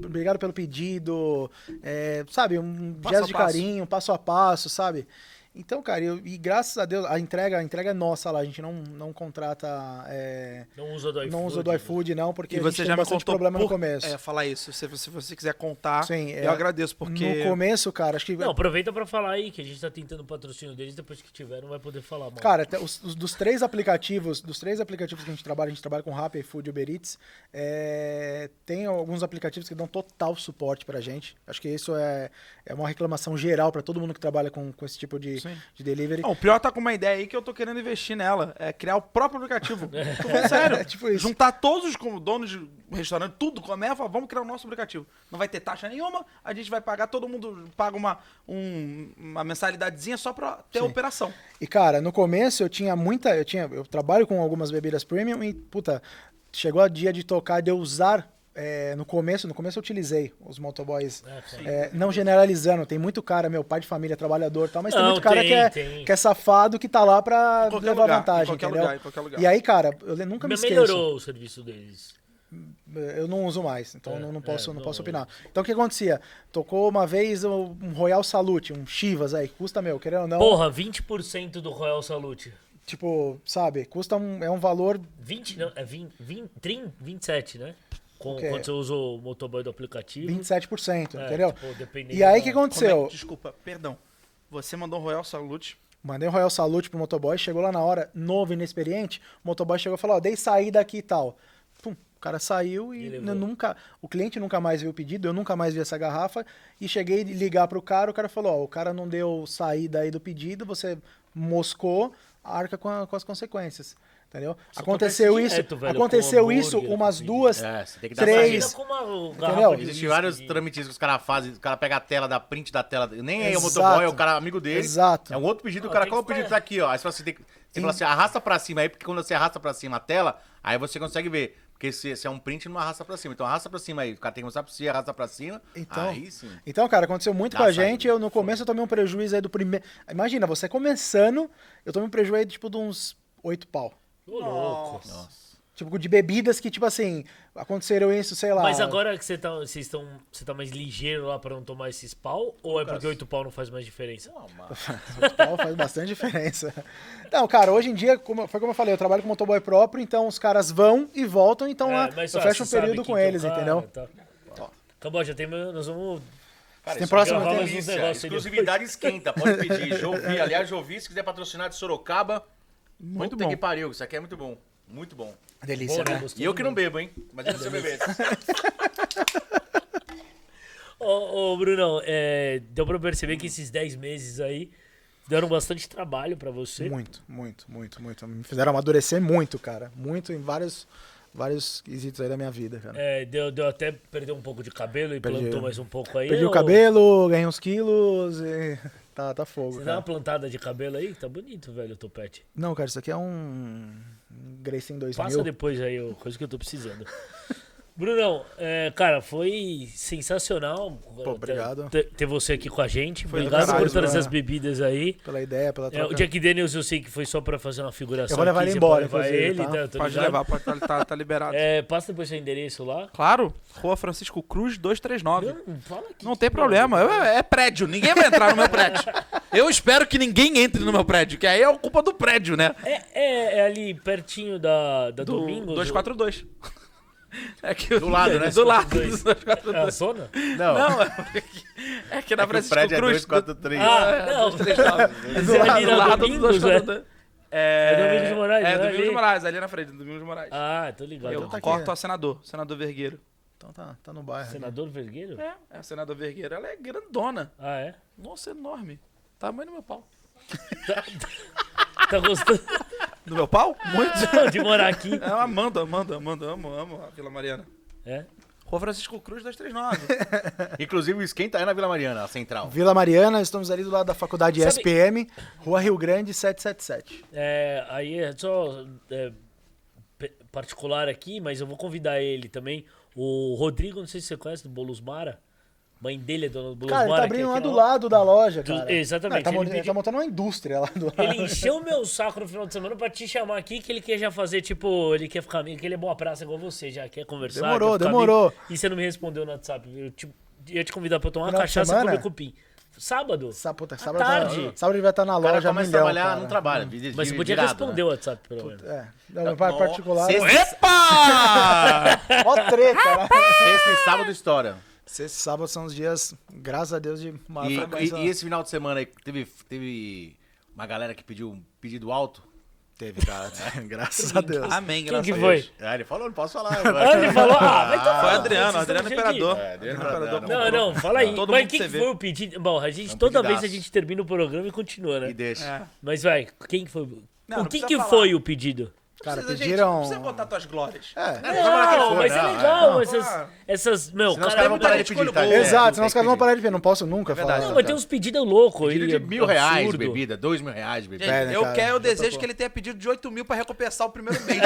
obrigado pelo pedido, é, sabe, um Passo gesto de passo. carinho, passo a passo, sabe? Então, cara, eu- e graças a Deus, a entrega, a entrega é nossa lá, a gente não, não contrata, é, Não usa do iFood. não usa do iFood, não, porque E a gente você tem já me bastante contou problema no por- começo. É, falar isso. Se, se você quiser contar, Sim, é, eu agradeço, porque... No começo, cara, acho que Não, aproveita pra falar aí que a gente tá tentando o patrocínio deles, depois que tiver não vai poder falar, mano. Cara, até os, os- dos três aplicativos, dos três aplicativos que a gente trabalha, a gente trabalha com Rappi, iFood e Uber Eats, é, tem alguns aplicativos que dão total suporte pra gente. Acho que isso é, é uma reclamação geral pra todo mundo que trabalha com, com esse tipo de, Sim. de delivery. Não, o pior tá com uma ideia aí que eu tô querendo investir nela. É criar o próprio aplicativo. Tô falando sério. É tipo isso. Juntar todos os donos de restaurante, tudo, comércio, falar, vamos criar o nosso aplicativo. Não vai ter taxa nenhuma, a gente vai pagar, todo mundo paga uma, um- uma mensalidadezinha só pra ter a operação. E cara, no começo eu tinha muita, eu tinha, eu trabalho com algumas bebidas premium e puta, chegou a dia de tocar de eu usar é, no começo, no começo eu utilizei os motoboys, É, sim. é, não generalizando, tem muito cara, meu pai de família, trabalhador, e tal, mas tem Não, muito cara tem, que, é, tem. que é safado que tá lá pra levar lugar, vantagem, em qualquer entendeu? lugar. E aí, cara, eu nunca me esqueço. Melhorou o serviço deles. Eu não uso mais, então É, não, não é, posso, não, não- posso opinar. Então o que acontecia? Tocou uma vez um um Royal Salute, um Chivas aí, custa, meu, querendo ou não, Porra, 20% do Royal Salute. tipo, sabe, custa um, é um valor 20, não, é 20, 20, 30, 27, né? Com, quando você usa o motoboy do aplicativo. 27%, É, entendeu? tipo, dependendo E aí o da- que aconteceu? é- desculpa, perdão. Você mandou um Royal Salute. Mandei um Royal Salute pro motoboy, chegou lá na hora, novo, inexperiente, o motoboy chegou e falou, ó, dei saída aqui e tal. Pum, o cara saiu E e nunca, o cliente nunca mais viu o pedido, eu nunca mais vi essa garrafa, e cheguei a ligar pro cara, o cara falou, ó, o cara não deu saída aí do pedido, você moscou, arca com, a- com as consequências. Entendeu? Isso aconteceu acontece isso, direto, velho, aconteceu isso hambúrguer, umas com duas, É, você tem que dar três. Uma Entendeu? de Existem vários trâmites que os caras fazem, o cara pega a tela, da print da tela, nem é o motoboy, é o cara amigo dele. Exato. É um outro pedido, o Não, cara, qual é o pedido tá aqui, ó. Aí você fala assim, tem que- você fala assim, arrasta pra cima aí, porque quando você arrasta pra cima a tela, aí você consegue ver. Porque se, se é um print, não arrasta pra cima. Então arrasta pra cima aí, o cara tem que mostrar pra você, arrasta pra cima. Então- aí sim. Então, cara, aconteceu muito Dá com a gente. Eu, no começo, eu tomei um prejuízo aí do primeiro. Imagina, você começando, eu tomei um prejuízo aí, tipo, de uns oito pau. Ô, louco. Tipo, de bebidas que, tipo assim, aconteceram isso, sei lá. Mas agora que você tá, vocês estão, você tá mais ligeiro lá pra não tomar esses pau? Ou é porque oito pau não faz mais diferença? Oito pau faz bastante diferença. Não, cara, hoje em dia, como, foi como eu falei, eu trabalho com motoboy próprio, então os caras vão e voltam, então lá É, mas, eu ó, fecho um período com eles, cara, entendeu? Tá. Acabou, já tem. Nós vamos. Cara, Tem é uma tem- Exclusividade esquenta, pode pedir. Jovi, aliás, Jovi, se quiser patrocinar de Sorocaba, Muito puta bom. que pariu, isso aqui é muito bom. Muito bom. Delícia, Bom, né? Gostoso E eu que não bebo, hein? Imagina se eu bebesse. Ô, ô, Brunão, é, deu pra perceber que esses 10 meses aí deram bastante trabalho pra você. Muito, muito, muito, muito. Me fizeram amadurecer muito, cara. Muito em vários, vários quesitos aí da minha vida, cara. É, deu, deu até perder um pouco de cabelo e Perdi. plantou mais um pouco aí. Perdi o ou- cabelo, ganhei uns quilos e tá, tá fogo, Você dá uma cara. plantada de cabelo aí? Tá bonito, velho, o topete. Não, cara, isso aqui é um um Gracie em 2000. Passa depois aí, coisa que eu tô precisando. Brunão, é, cara, foi sensacional Pô, ter- obrigado. ter, ter você aqui com a gente. Foi do obrigado caralho, por né? as bebidas aí. Pela ideia, pela É, troca. o Jack Daniels eu sei que foi só pra fazer uma figuração. Eu vou levar aqui, ele você embora, pode levar ele, tá? tá? Pode ligado. levar, pode, tá, tá, tá liberado. É, passa depois seu endereço lá. Claro, Rua Francisco Cruz 239. Não, não fala aqui. Não tem problema, eu- é prédio, ninguém vai entrar no meu prédio. Eu espero que ninguém entre no meu prédio, que aí é culpa do prédio, né? É, é, é ali pertinho da, da Do Domingos. 242. É que Do lado, né? Do lado do 242. É a 242. zona? Não, Não, é que na é que o Francisco prédio é Cruz. 243. Ah, não. 239. Isso é do lado do Domingos, 242. É, É Domingos de Moraes, É, não é Domingos de ali? Moraes, ali na frente, Domingos de Moraes. Ah, tô ligado. Eu tá aqui, corto né? a senador, senador Vergueiro. Então tá, tá no bairro. ali. Senador Vergueiro? É, é a senador Vergueiro. Ela é grandona. Ah, é? Nossa, enorme. Tamanho do meu pau. Tá, tá gostando Do meu pau? Muito. de morar aqui? É, Amanda, Amanda, Amanda, amo, amo a Vila Mariana. É? Rua Francisco Cruz 239. Inclusive o esquenta é na Vila Mariana, a central. Vila Mariana, estamos ali do lado da faculdade Sabe- SPM, Rua Rio Grande 777. É, aí é só é, particular aqui, mas eu vou convidar ele também. O Rodrigo, não sei se você conhece, do Bolos Mara. Mãe dele é dona do Bolos Cara, ele tá que é abrindo lá do lado da loja, Do- cara. exatamente, Não, ele, tá, ele pediu- tá montando uma indústria lá do lado. Ele encheu o meu saco no final de semana pra te chamar aqui, que ele quer já fazer, tipo, ele quer ficar amigo, que ele é boa praça igual você, já quer conversar. Demorou, quer demorou. amigo. E você não me respondeu no WhatsApp. Eu te, ia te convidar pra eu tomar uma cachaça e comer cupim. Sábado. Sá- puta, À sábado, tarde. Tá, sábado ele vai estar na O cara loja começa a milhão, trabalhar, cara. não trabalha. vi- Mas você podia virado, responder né? o WhatsApp, pelo menos. É, não, vai particular. Sexta, Epa! Ó treta, né? sexta e sábado estoura. Sexta e sábado são os dias, graças a Deus, de maior E, frequência. e- e esse final de semana aí, teve, teve uma galera que pediu um pedido alto? Teve, cara. graças a Deus. Amém, Quem graças que a foi? Deus. É, ele falou, não posso falar. Ah, ele falou, ah, vai tomar. Foi no cu, Adriano, Adriano estão Imperador. É, Adriano Imperador. Imperador. Não, não, fala aí. Todo Mas quem que foi o pedido? Bom, a gente, É um toda vez a pedidaço. gente termina o programa e continua, né? E deixa. É. Mas vai, quem que foi? Não, o não que que falar. foi o pedido? Cara, Precisa, gente, pediram... Não precisa contar tuas glórias. É. Não, Não, mas é legal Não, essas, essas, meu, Senão os cara, caras vão parar de gente pedir, tá? É, Exato, senão os caras vão parar de ver. Não posso nunca verdade. falar. não, mas tem uns pedidos loucos. Pedido de mil reais de absurdo. bebida, dois mil reais de bebida. Gente, É, né, eu cara? quero, eu desejo que ele tenha pedido de 8 mil pra recompensar o primeiro mês.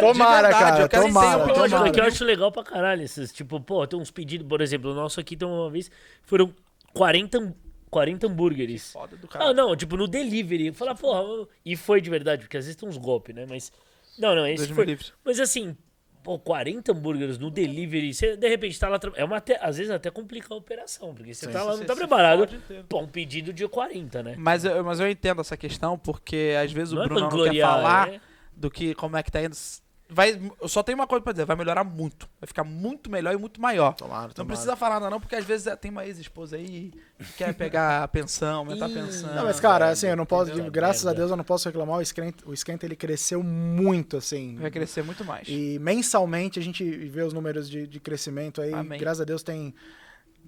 Tomara, De verdade, cara, eu quero que tomara, é que eu acho legal pra caralho esses, tipo, pô, tem uns pedidos, por exemplo, o nosso aqui tem uma vez, foram 40, ham- 40 hambúrgueres. Foda do Ah, cara. não, tipo, no delivery. Falar, porra, e foi de verdade, porque às vezes tem uns golpes, né? Mas. Não, não, esse foi. Mas assim, pô, 40 hambúrgueres no delivery, você de repente tá lá. É uma até, às vezes até complica a operação, porque você tá lá, não tá preparado pra um pedido de 40, né? Mas eu, mas eu entendo essa questão, porque às vezes Não o é Bruno não quer falar é- do que como é que tá indo. Vai, eu só tenho uma coisa pra dizer, vai melhorar muito. Vai ficar muito melhor e muito maior. Tomara, Não tomara. precisa falar nada não, porque às vezes é, tem uma ex-esposa aí que quer pegar a pensão, aumentar a Ih. pensão. Não, mas cara, assim, eu não posso, entendeu? graças a. Deus eu não posso reclamar, o esquenta, o esquenta ele cresceu muito, assim. Vai crescer muito mais. E mensalmente a gente vê os números de, de crescimento aí, Amém. graças a Deus tem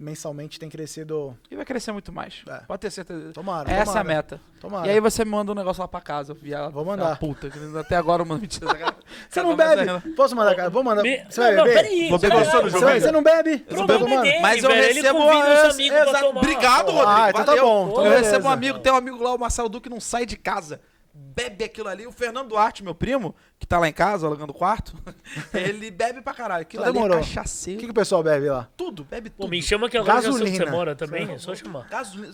mensalmente tem crescido. E vai crescer muito mais. É. Pode ter certeza. Tomara. Essa é a meta. Tomara. E aí você me manda um negócio lá pra casa. Via, Vou mandar. Puta, até agora eu mando mentira. Você não bebe? Posso mandar, cara? Vou mandar. Me- Você vai não, não, beber? peraí. Você Você, ainda? você não bebe? Problema Mano. é dele, Mas eu velho. Ele recebo tomar. Obrigado, Ah, Rodrigo. então tá bom, eu recebo um amigo, tem um amigo lá, o Marcelo Duque, que não sai de casa. Bebe aquilo ali. O Fernando Duarte, meu primo, que tá lá em casa, alugando o quarto, ele bebe pra caralho. Aquilo Então ali é demorou. O cachaceiro. que, que o pessoal bebe lá? Tudo, bebe Pô, tudo. me chama que já sei onde você Gasolina. mora também. É só chamar. Gasolina,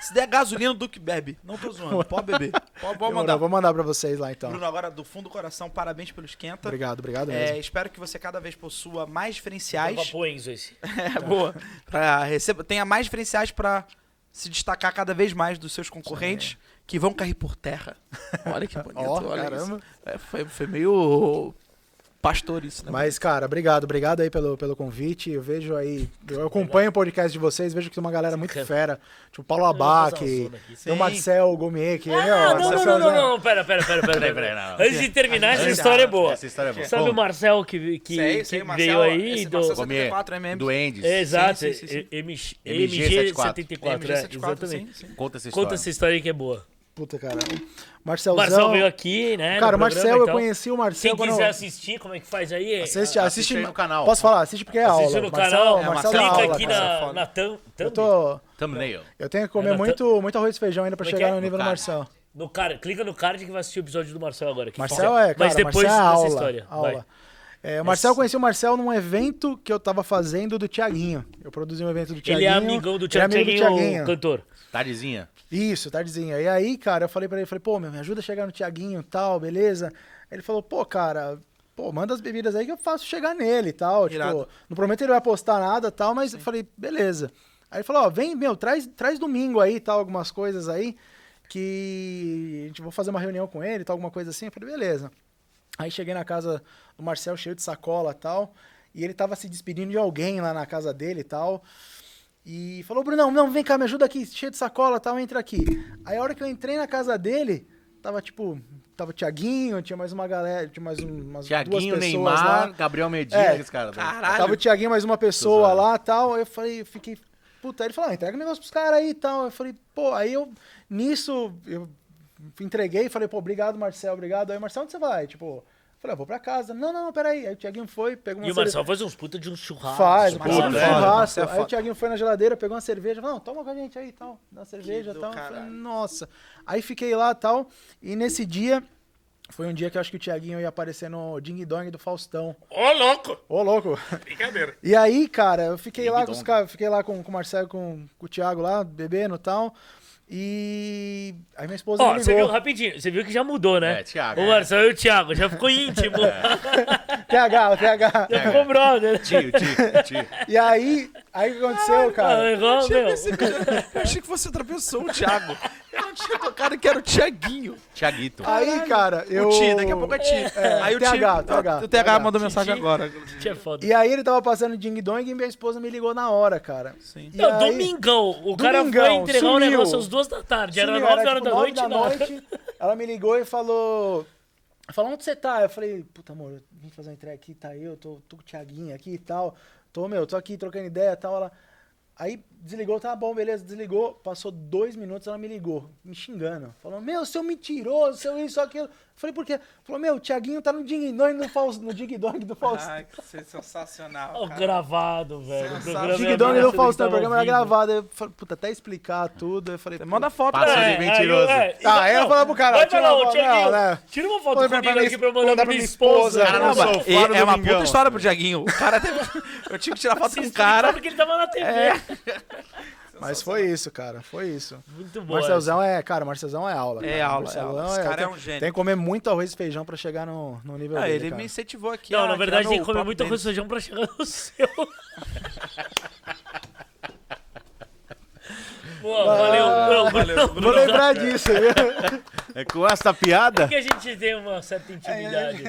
se- der gasolina, o Duque bebe. Não tô zoando, pode beber. Pode, pode Demorou, mandar. Vou mandar pra vocês lá então. Bruno, agora do fundo do coração, parabéns pelo esquenta. Obrigado, obrigado É, mesmo. espero que você cada vez possua mais diferenciais. pro Enzo esse. É, boa. Pra receba, tenha mais diferenciais pra se destacar cada vez mais dos seus concorrentes que vão cair por terra. Olha que bonito. Ó, olha caramba. isso. É, foi, foi meio pastor isso, né? Mas, cara, obrigado, obrigado aí pelo, pelo convite. Eu vejo aí, eu acompanho o podcast de vocês, vejo que tem uma galera muito fera, tipo o Paulo Abac, tem o. Marcel Gourmet, que, Ah, meu, não, não, Marcel não, não, não, pera, pera, pera, pera. Peraí, pera. Antes de terminar, essa história é boa. Essa história é boa. Sabe o? Marcel que, que, Sei, que sei, Marcel, veio aí do... Marcel Comer 74 MM. do Endes. Exato, Sim, sim, sim, sim. MG, MG74. MG74, é, exatamente. sim, sim. Conta essa história. Conta essa história aí que é boa. Puta, cara. O Marcelzão. Marcel veio aqui, né? Cara, o Marcel, eu tal. conheci o Marcel Quem quando quiser eu- assistir, como é que faz aí? Assiste, assiste, aí no canal. Posso falar? Assiste porque é Assiste aula. no Marcel, canal, É, Marcel clica aula, aqui cara. na, foda. na thumb, Eu tô. Thumbnail. Eu tenho que comer É, muito, muito arroz e feijão ainda pra Como é chegar é? no nível No do. Marcel. No card, clica no card que vai assistir o episódio do Marcel agora. que Marcel é, cara, Mas depois Marcel é dessa aula, história. aula. É, o Marcel, eu conheci o Marcel num evento que eu tava fazendo do Tiaguinho. Eu produzi um evento do Ele Tiaguinho. é amigão do ele é amigo do cantor. Tardezinha. Isso, tardezinha. E aí, cara, eu falei pra ele, falei, pô, meu, me ajuda a chegar no Tiaguinho e tal, beleza? Ele falou, pô, cara, pô, manda as bebidas aí que eu faço chegar nele e tal. Irado. Tipo, não prometo que ele vai postar nada e tal, mas eu falei, beleza. Aí ele falou, ó, vem, meu, traz, traz domingo aí tal, algumas coisas aí, que a gente vai fazer uma reunião com ele tal, alguma coisa assim. Eu falei, beleza. Aí cheguei na casa do Marcel cheio de sacola e tal, e ele tava se despedindo de alguém lá na casa dele e tal. E falou, Brunão, não, vem cá, me ajuda aqui, cheio de sacola e tal, entra aqui. Aí a hora que eu entrei na casa dele, tava tipo, tava o Tiaguinho, tinha mais uma galera, tinha mais um, umas Tiaguinho, duas pessoas Neymar, lá. Gabriel Medina, É. esse cara. Caralho. Tava o Tiaguinho, mais uma pessoa lá e tal. Aí eu falei, eu fiquei. Puta, aí ele falou, ah, entrega o negócio pros caras aí e tal. Eu falei, pô, aí eu. Nisso, eu entreguei e falei, pô, obrigado, Marcel, obrigado. Aí, Marcel, onde você vai? Tipo, falei, ah, vou pra casa. Não, não, peraí. Aí o Tiaguinho foi, pegou uma E o cerveja- Marcel faz uns puta de um churrasco. Faz, o Marcelo puta é churrasco. Marcelo é Aí o foda. Thiaguinho foi na geladeira, pegou uma cerveja, falou, não, toma com a gente aí e tal. Dá uma cerveja e tal. Eu falei. Nossa. Aí fiquei lá e tal. E nesse dia, foi um dia que eu acho que o Thiaguinho ia aparecer no Ding Dong do Faustão. Ô, louco! Ô, louco. Brincadeira. E aí, cara, eu fiquei Ding lá com os Dong. caras, fiquei lá com, com o Marcelo, com, com o Thiago lá, bebendo e tal. E aí minha esposa Ó, me você viu rapidinho, você viu que já mudou, né? É, Thiago, O é. E o Thiago, já ficou íntimo. TH, o TH. já ficou brother. Tio, tio, tio. E aí, aí o que aconteceu, Ah, cara? igual, meu. Eu achei que fosse outra pessoa, o Thiago. Eu não tinha tocado que era o Tiaguinho. Tiaguito. Aí, cara, eu. O Ti, daqui a pouco é Ti. aí o TH, Ti, TH, o TH TH. mandou mensagem agora. Tinha foda. E aí ele tava passando Ding Dong e minha esposa me ligou na hora, cara. Sim. E Não, aí- domingão. O cara Domingão, foi entregar o sumiu. negócio às duas da tarde. Era Sumiu, nove horas tipo, da nove noite, da noite. Ela me ligou e falou. Falou, onde você tá? Eu falei, puta amor, eu vim fazer uma entrega aqui, tá eu, tô, tô com o Thiaguinho aqui e tal. Tô, meu, tô aqui trocando ideia e tal. Ela. Aí desligou, tá bom, beleza, desligou. Passou dois minutos, ela me ligou, me xingando. Falou, meu, seu mentiroso, seu isso, aquilo. Falei, por quê? Falou, meu, o Thiaguinho tá no Ding Dong do Faustão, no Ding Dong do Faustão. Ai, que sensacional. Cara. gravado, velho. O Sensacional. Ding era Dong pra do Faustão, o que tava programa era gravado. Eu falei, puta, até explicar tudo. Eu falei, Manda foto Passa pra de mentiroso. aí, Ah, não, aí eu falava pro cara, Vai tira falar, uma ô foto, Thiaguinho, não, né? tira uma foto pra comigo minha aqui pra eu mandar pra pra minha esposa. Cara, Caramba, e- é uma puta história pro Diaguinho. O cara teve... Eu tinha que tirar foto com o cara. Porque ele tava na TV. Mas foi isso, cara, foi isso. Muito bom. Marcelzão é, cara, Marcelzão é aula. É cara. aula, é Marcelão aula. Esse cara é tem- um gênio. Tem que comer muito arroz e feijão pra chegar no, no nível Ah, dele, ele cara. me incentivou aqui. Não, a na verdade tem que comer muito arroz e feijão pra chegar no seu. Pô, valeu, não, valeu. Vou lembrar disso? É com essa piada? que a gente tem uma certa intimidade.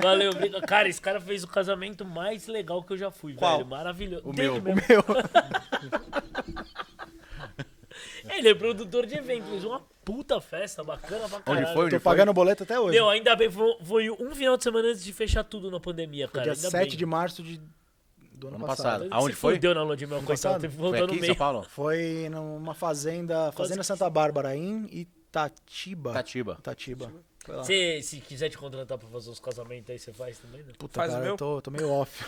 Valeu, obrigado. Cara, esse cara fez o casamento mais legal que eu já fui, Qual? velho. Maravilhoso. O Dele meu. mesmo. Meu, Ele é produtor de evento, fez uma puta festa bacana pra caralho. Onde foi? tô Onde pagando o boleto até hoje. Meu, ainda bem, foi, foi um final de semana antes de fechar tudo na pandemia, cara. Dia ainda 7 bem. de março de do ano, Ano passado. passado. Aonde foi? Fudeu na lua de mel, coitado. passado? Teve aqui no meio. São Paulo? Foi numa fazenda, Fazenda Santa Bárbara, em Itatiba. Itatiba. Itatiba. Se, se quiser te contratar pra fazer os casamentos aí, você faz também, né? Puta, Faz o cara, meu? eu tô, tô meio off.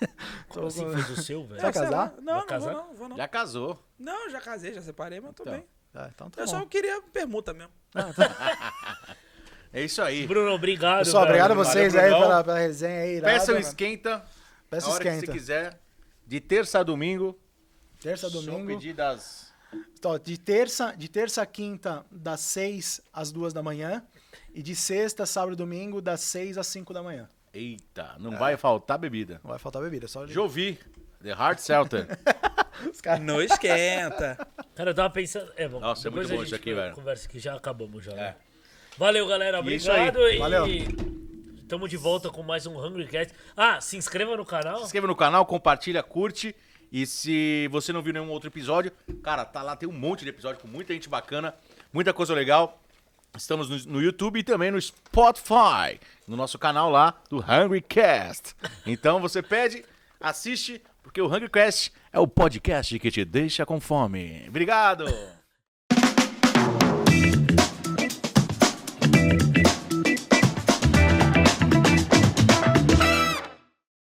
Como assim fez o seu, velho? Vai casar? Não, Vai não casar? vou não, vou não. Já casou. Não, já casei, já separei, mas tô Então. bem. Ah, então tá Eu bom. só queria permuta mesmo. É isso aí. Bruno, obrigado. Pessoal, velho. obrigado a vocês Valeu, aí pela, pela resenha aí. irada, Peça um esquenta. Peça a hora que esquenta. você quiser. De terça a domingo. Terça, Só domingo. pedir das... Ó, de terça, de terça a quinta, das 6 às 2 da manhã. E de sexta, sábado e domingo, das 6 às 5 da manhã. Eita, não vai faltar bebida. Não vai faltar bebida, só Jovi, The Hard Celta. os caras. Não esquenta. Cara, eu tava pensando. É, bom, Nossa, é muito a bom isso aqui, velho. Conversa que já acabamos já. É. né? Valeu, galera. E é isso aí. Obrigado. E Valeu. Tamo de volta com mais um Hungry Cat. Ah, se inscreva no canal. Se inscreva no canal, compartilha, curte. E se você não viu nenhum outro episódio, cara, tá lá, tem um monte de episódio com muita gente bacana, muita coisa legal. Estamos no, no YouTube e também no Spotify, no nosso canal lá do Hungry Cast. Então você pede, assiste, porque o Hungry Cast é o podcast que te deixa com fome. Obrigado!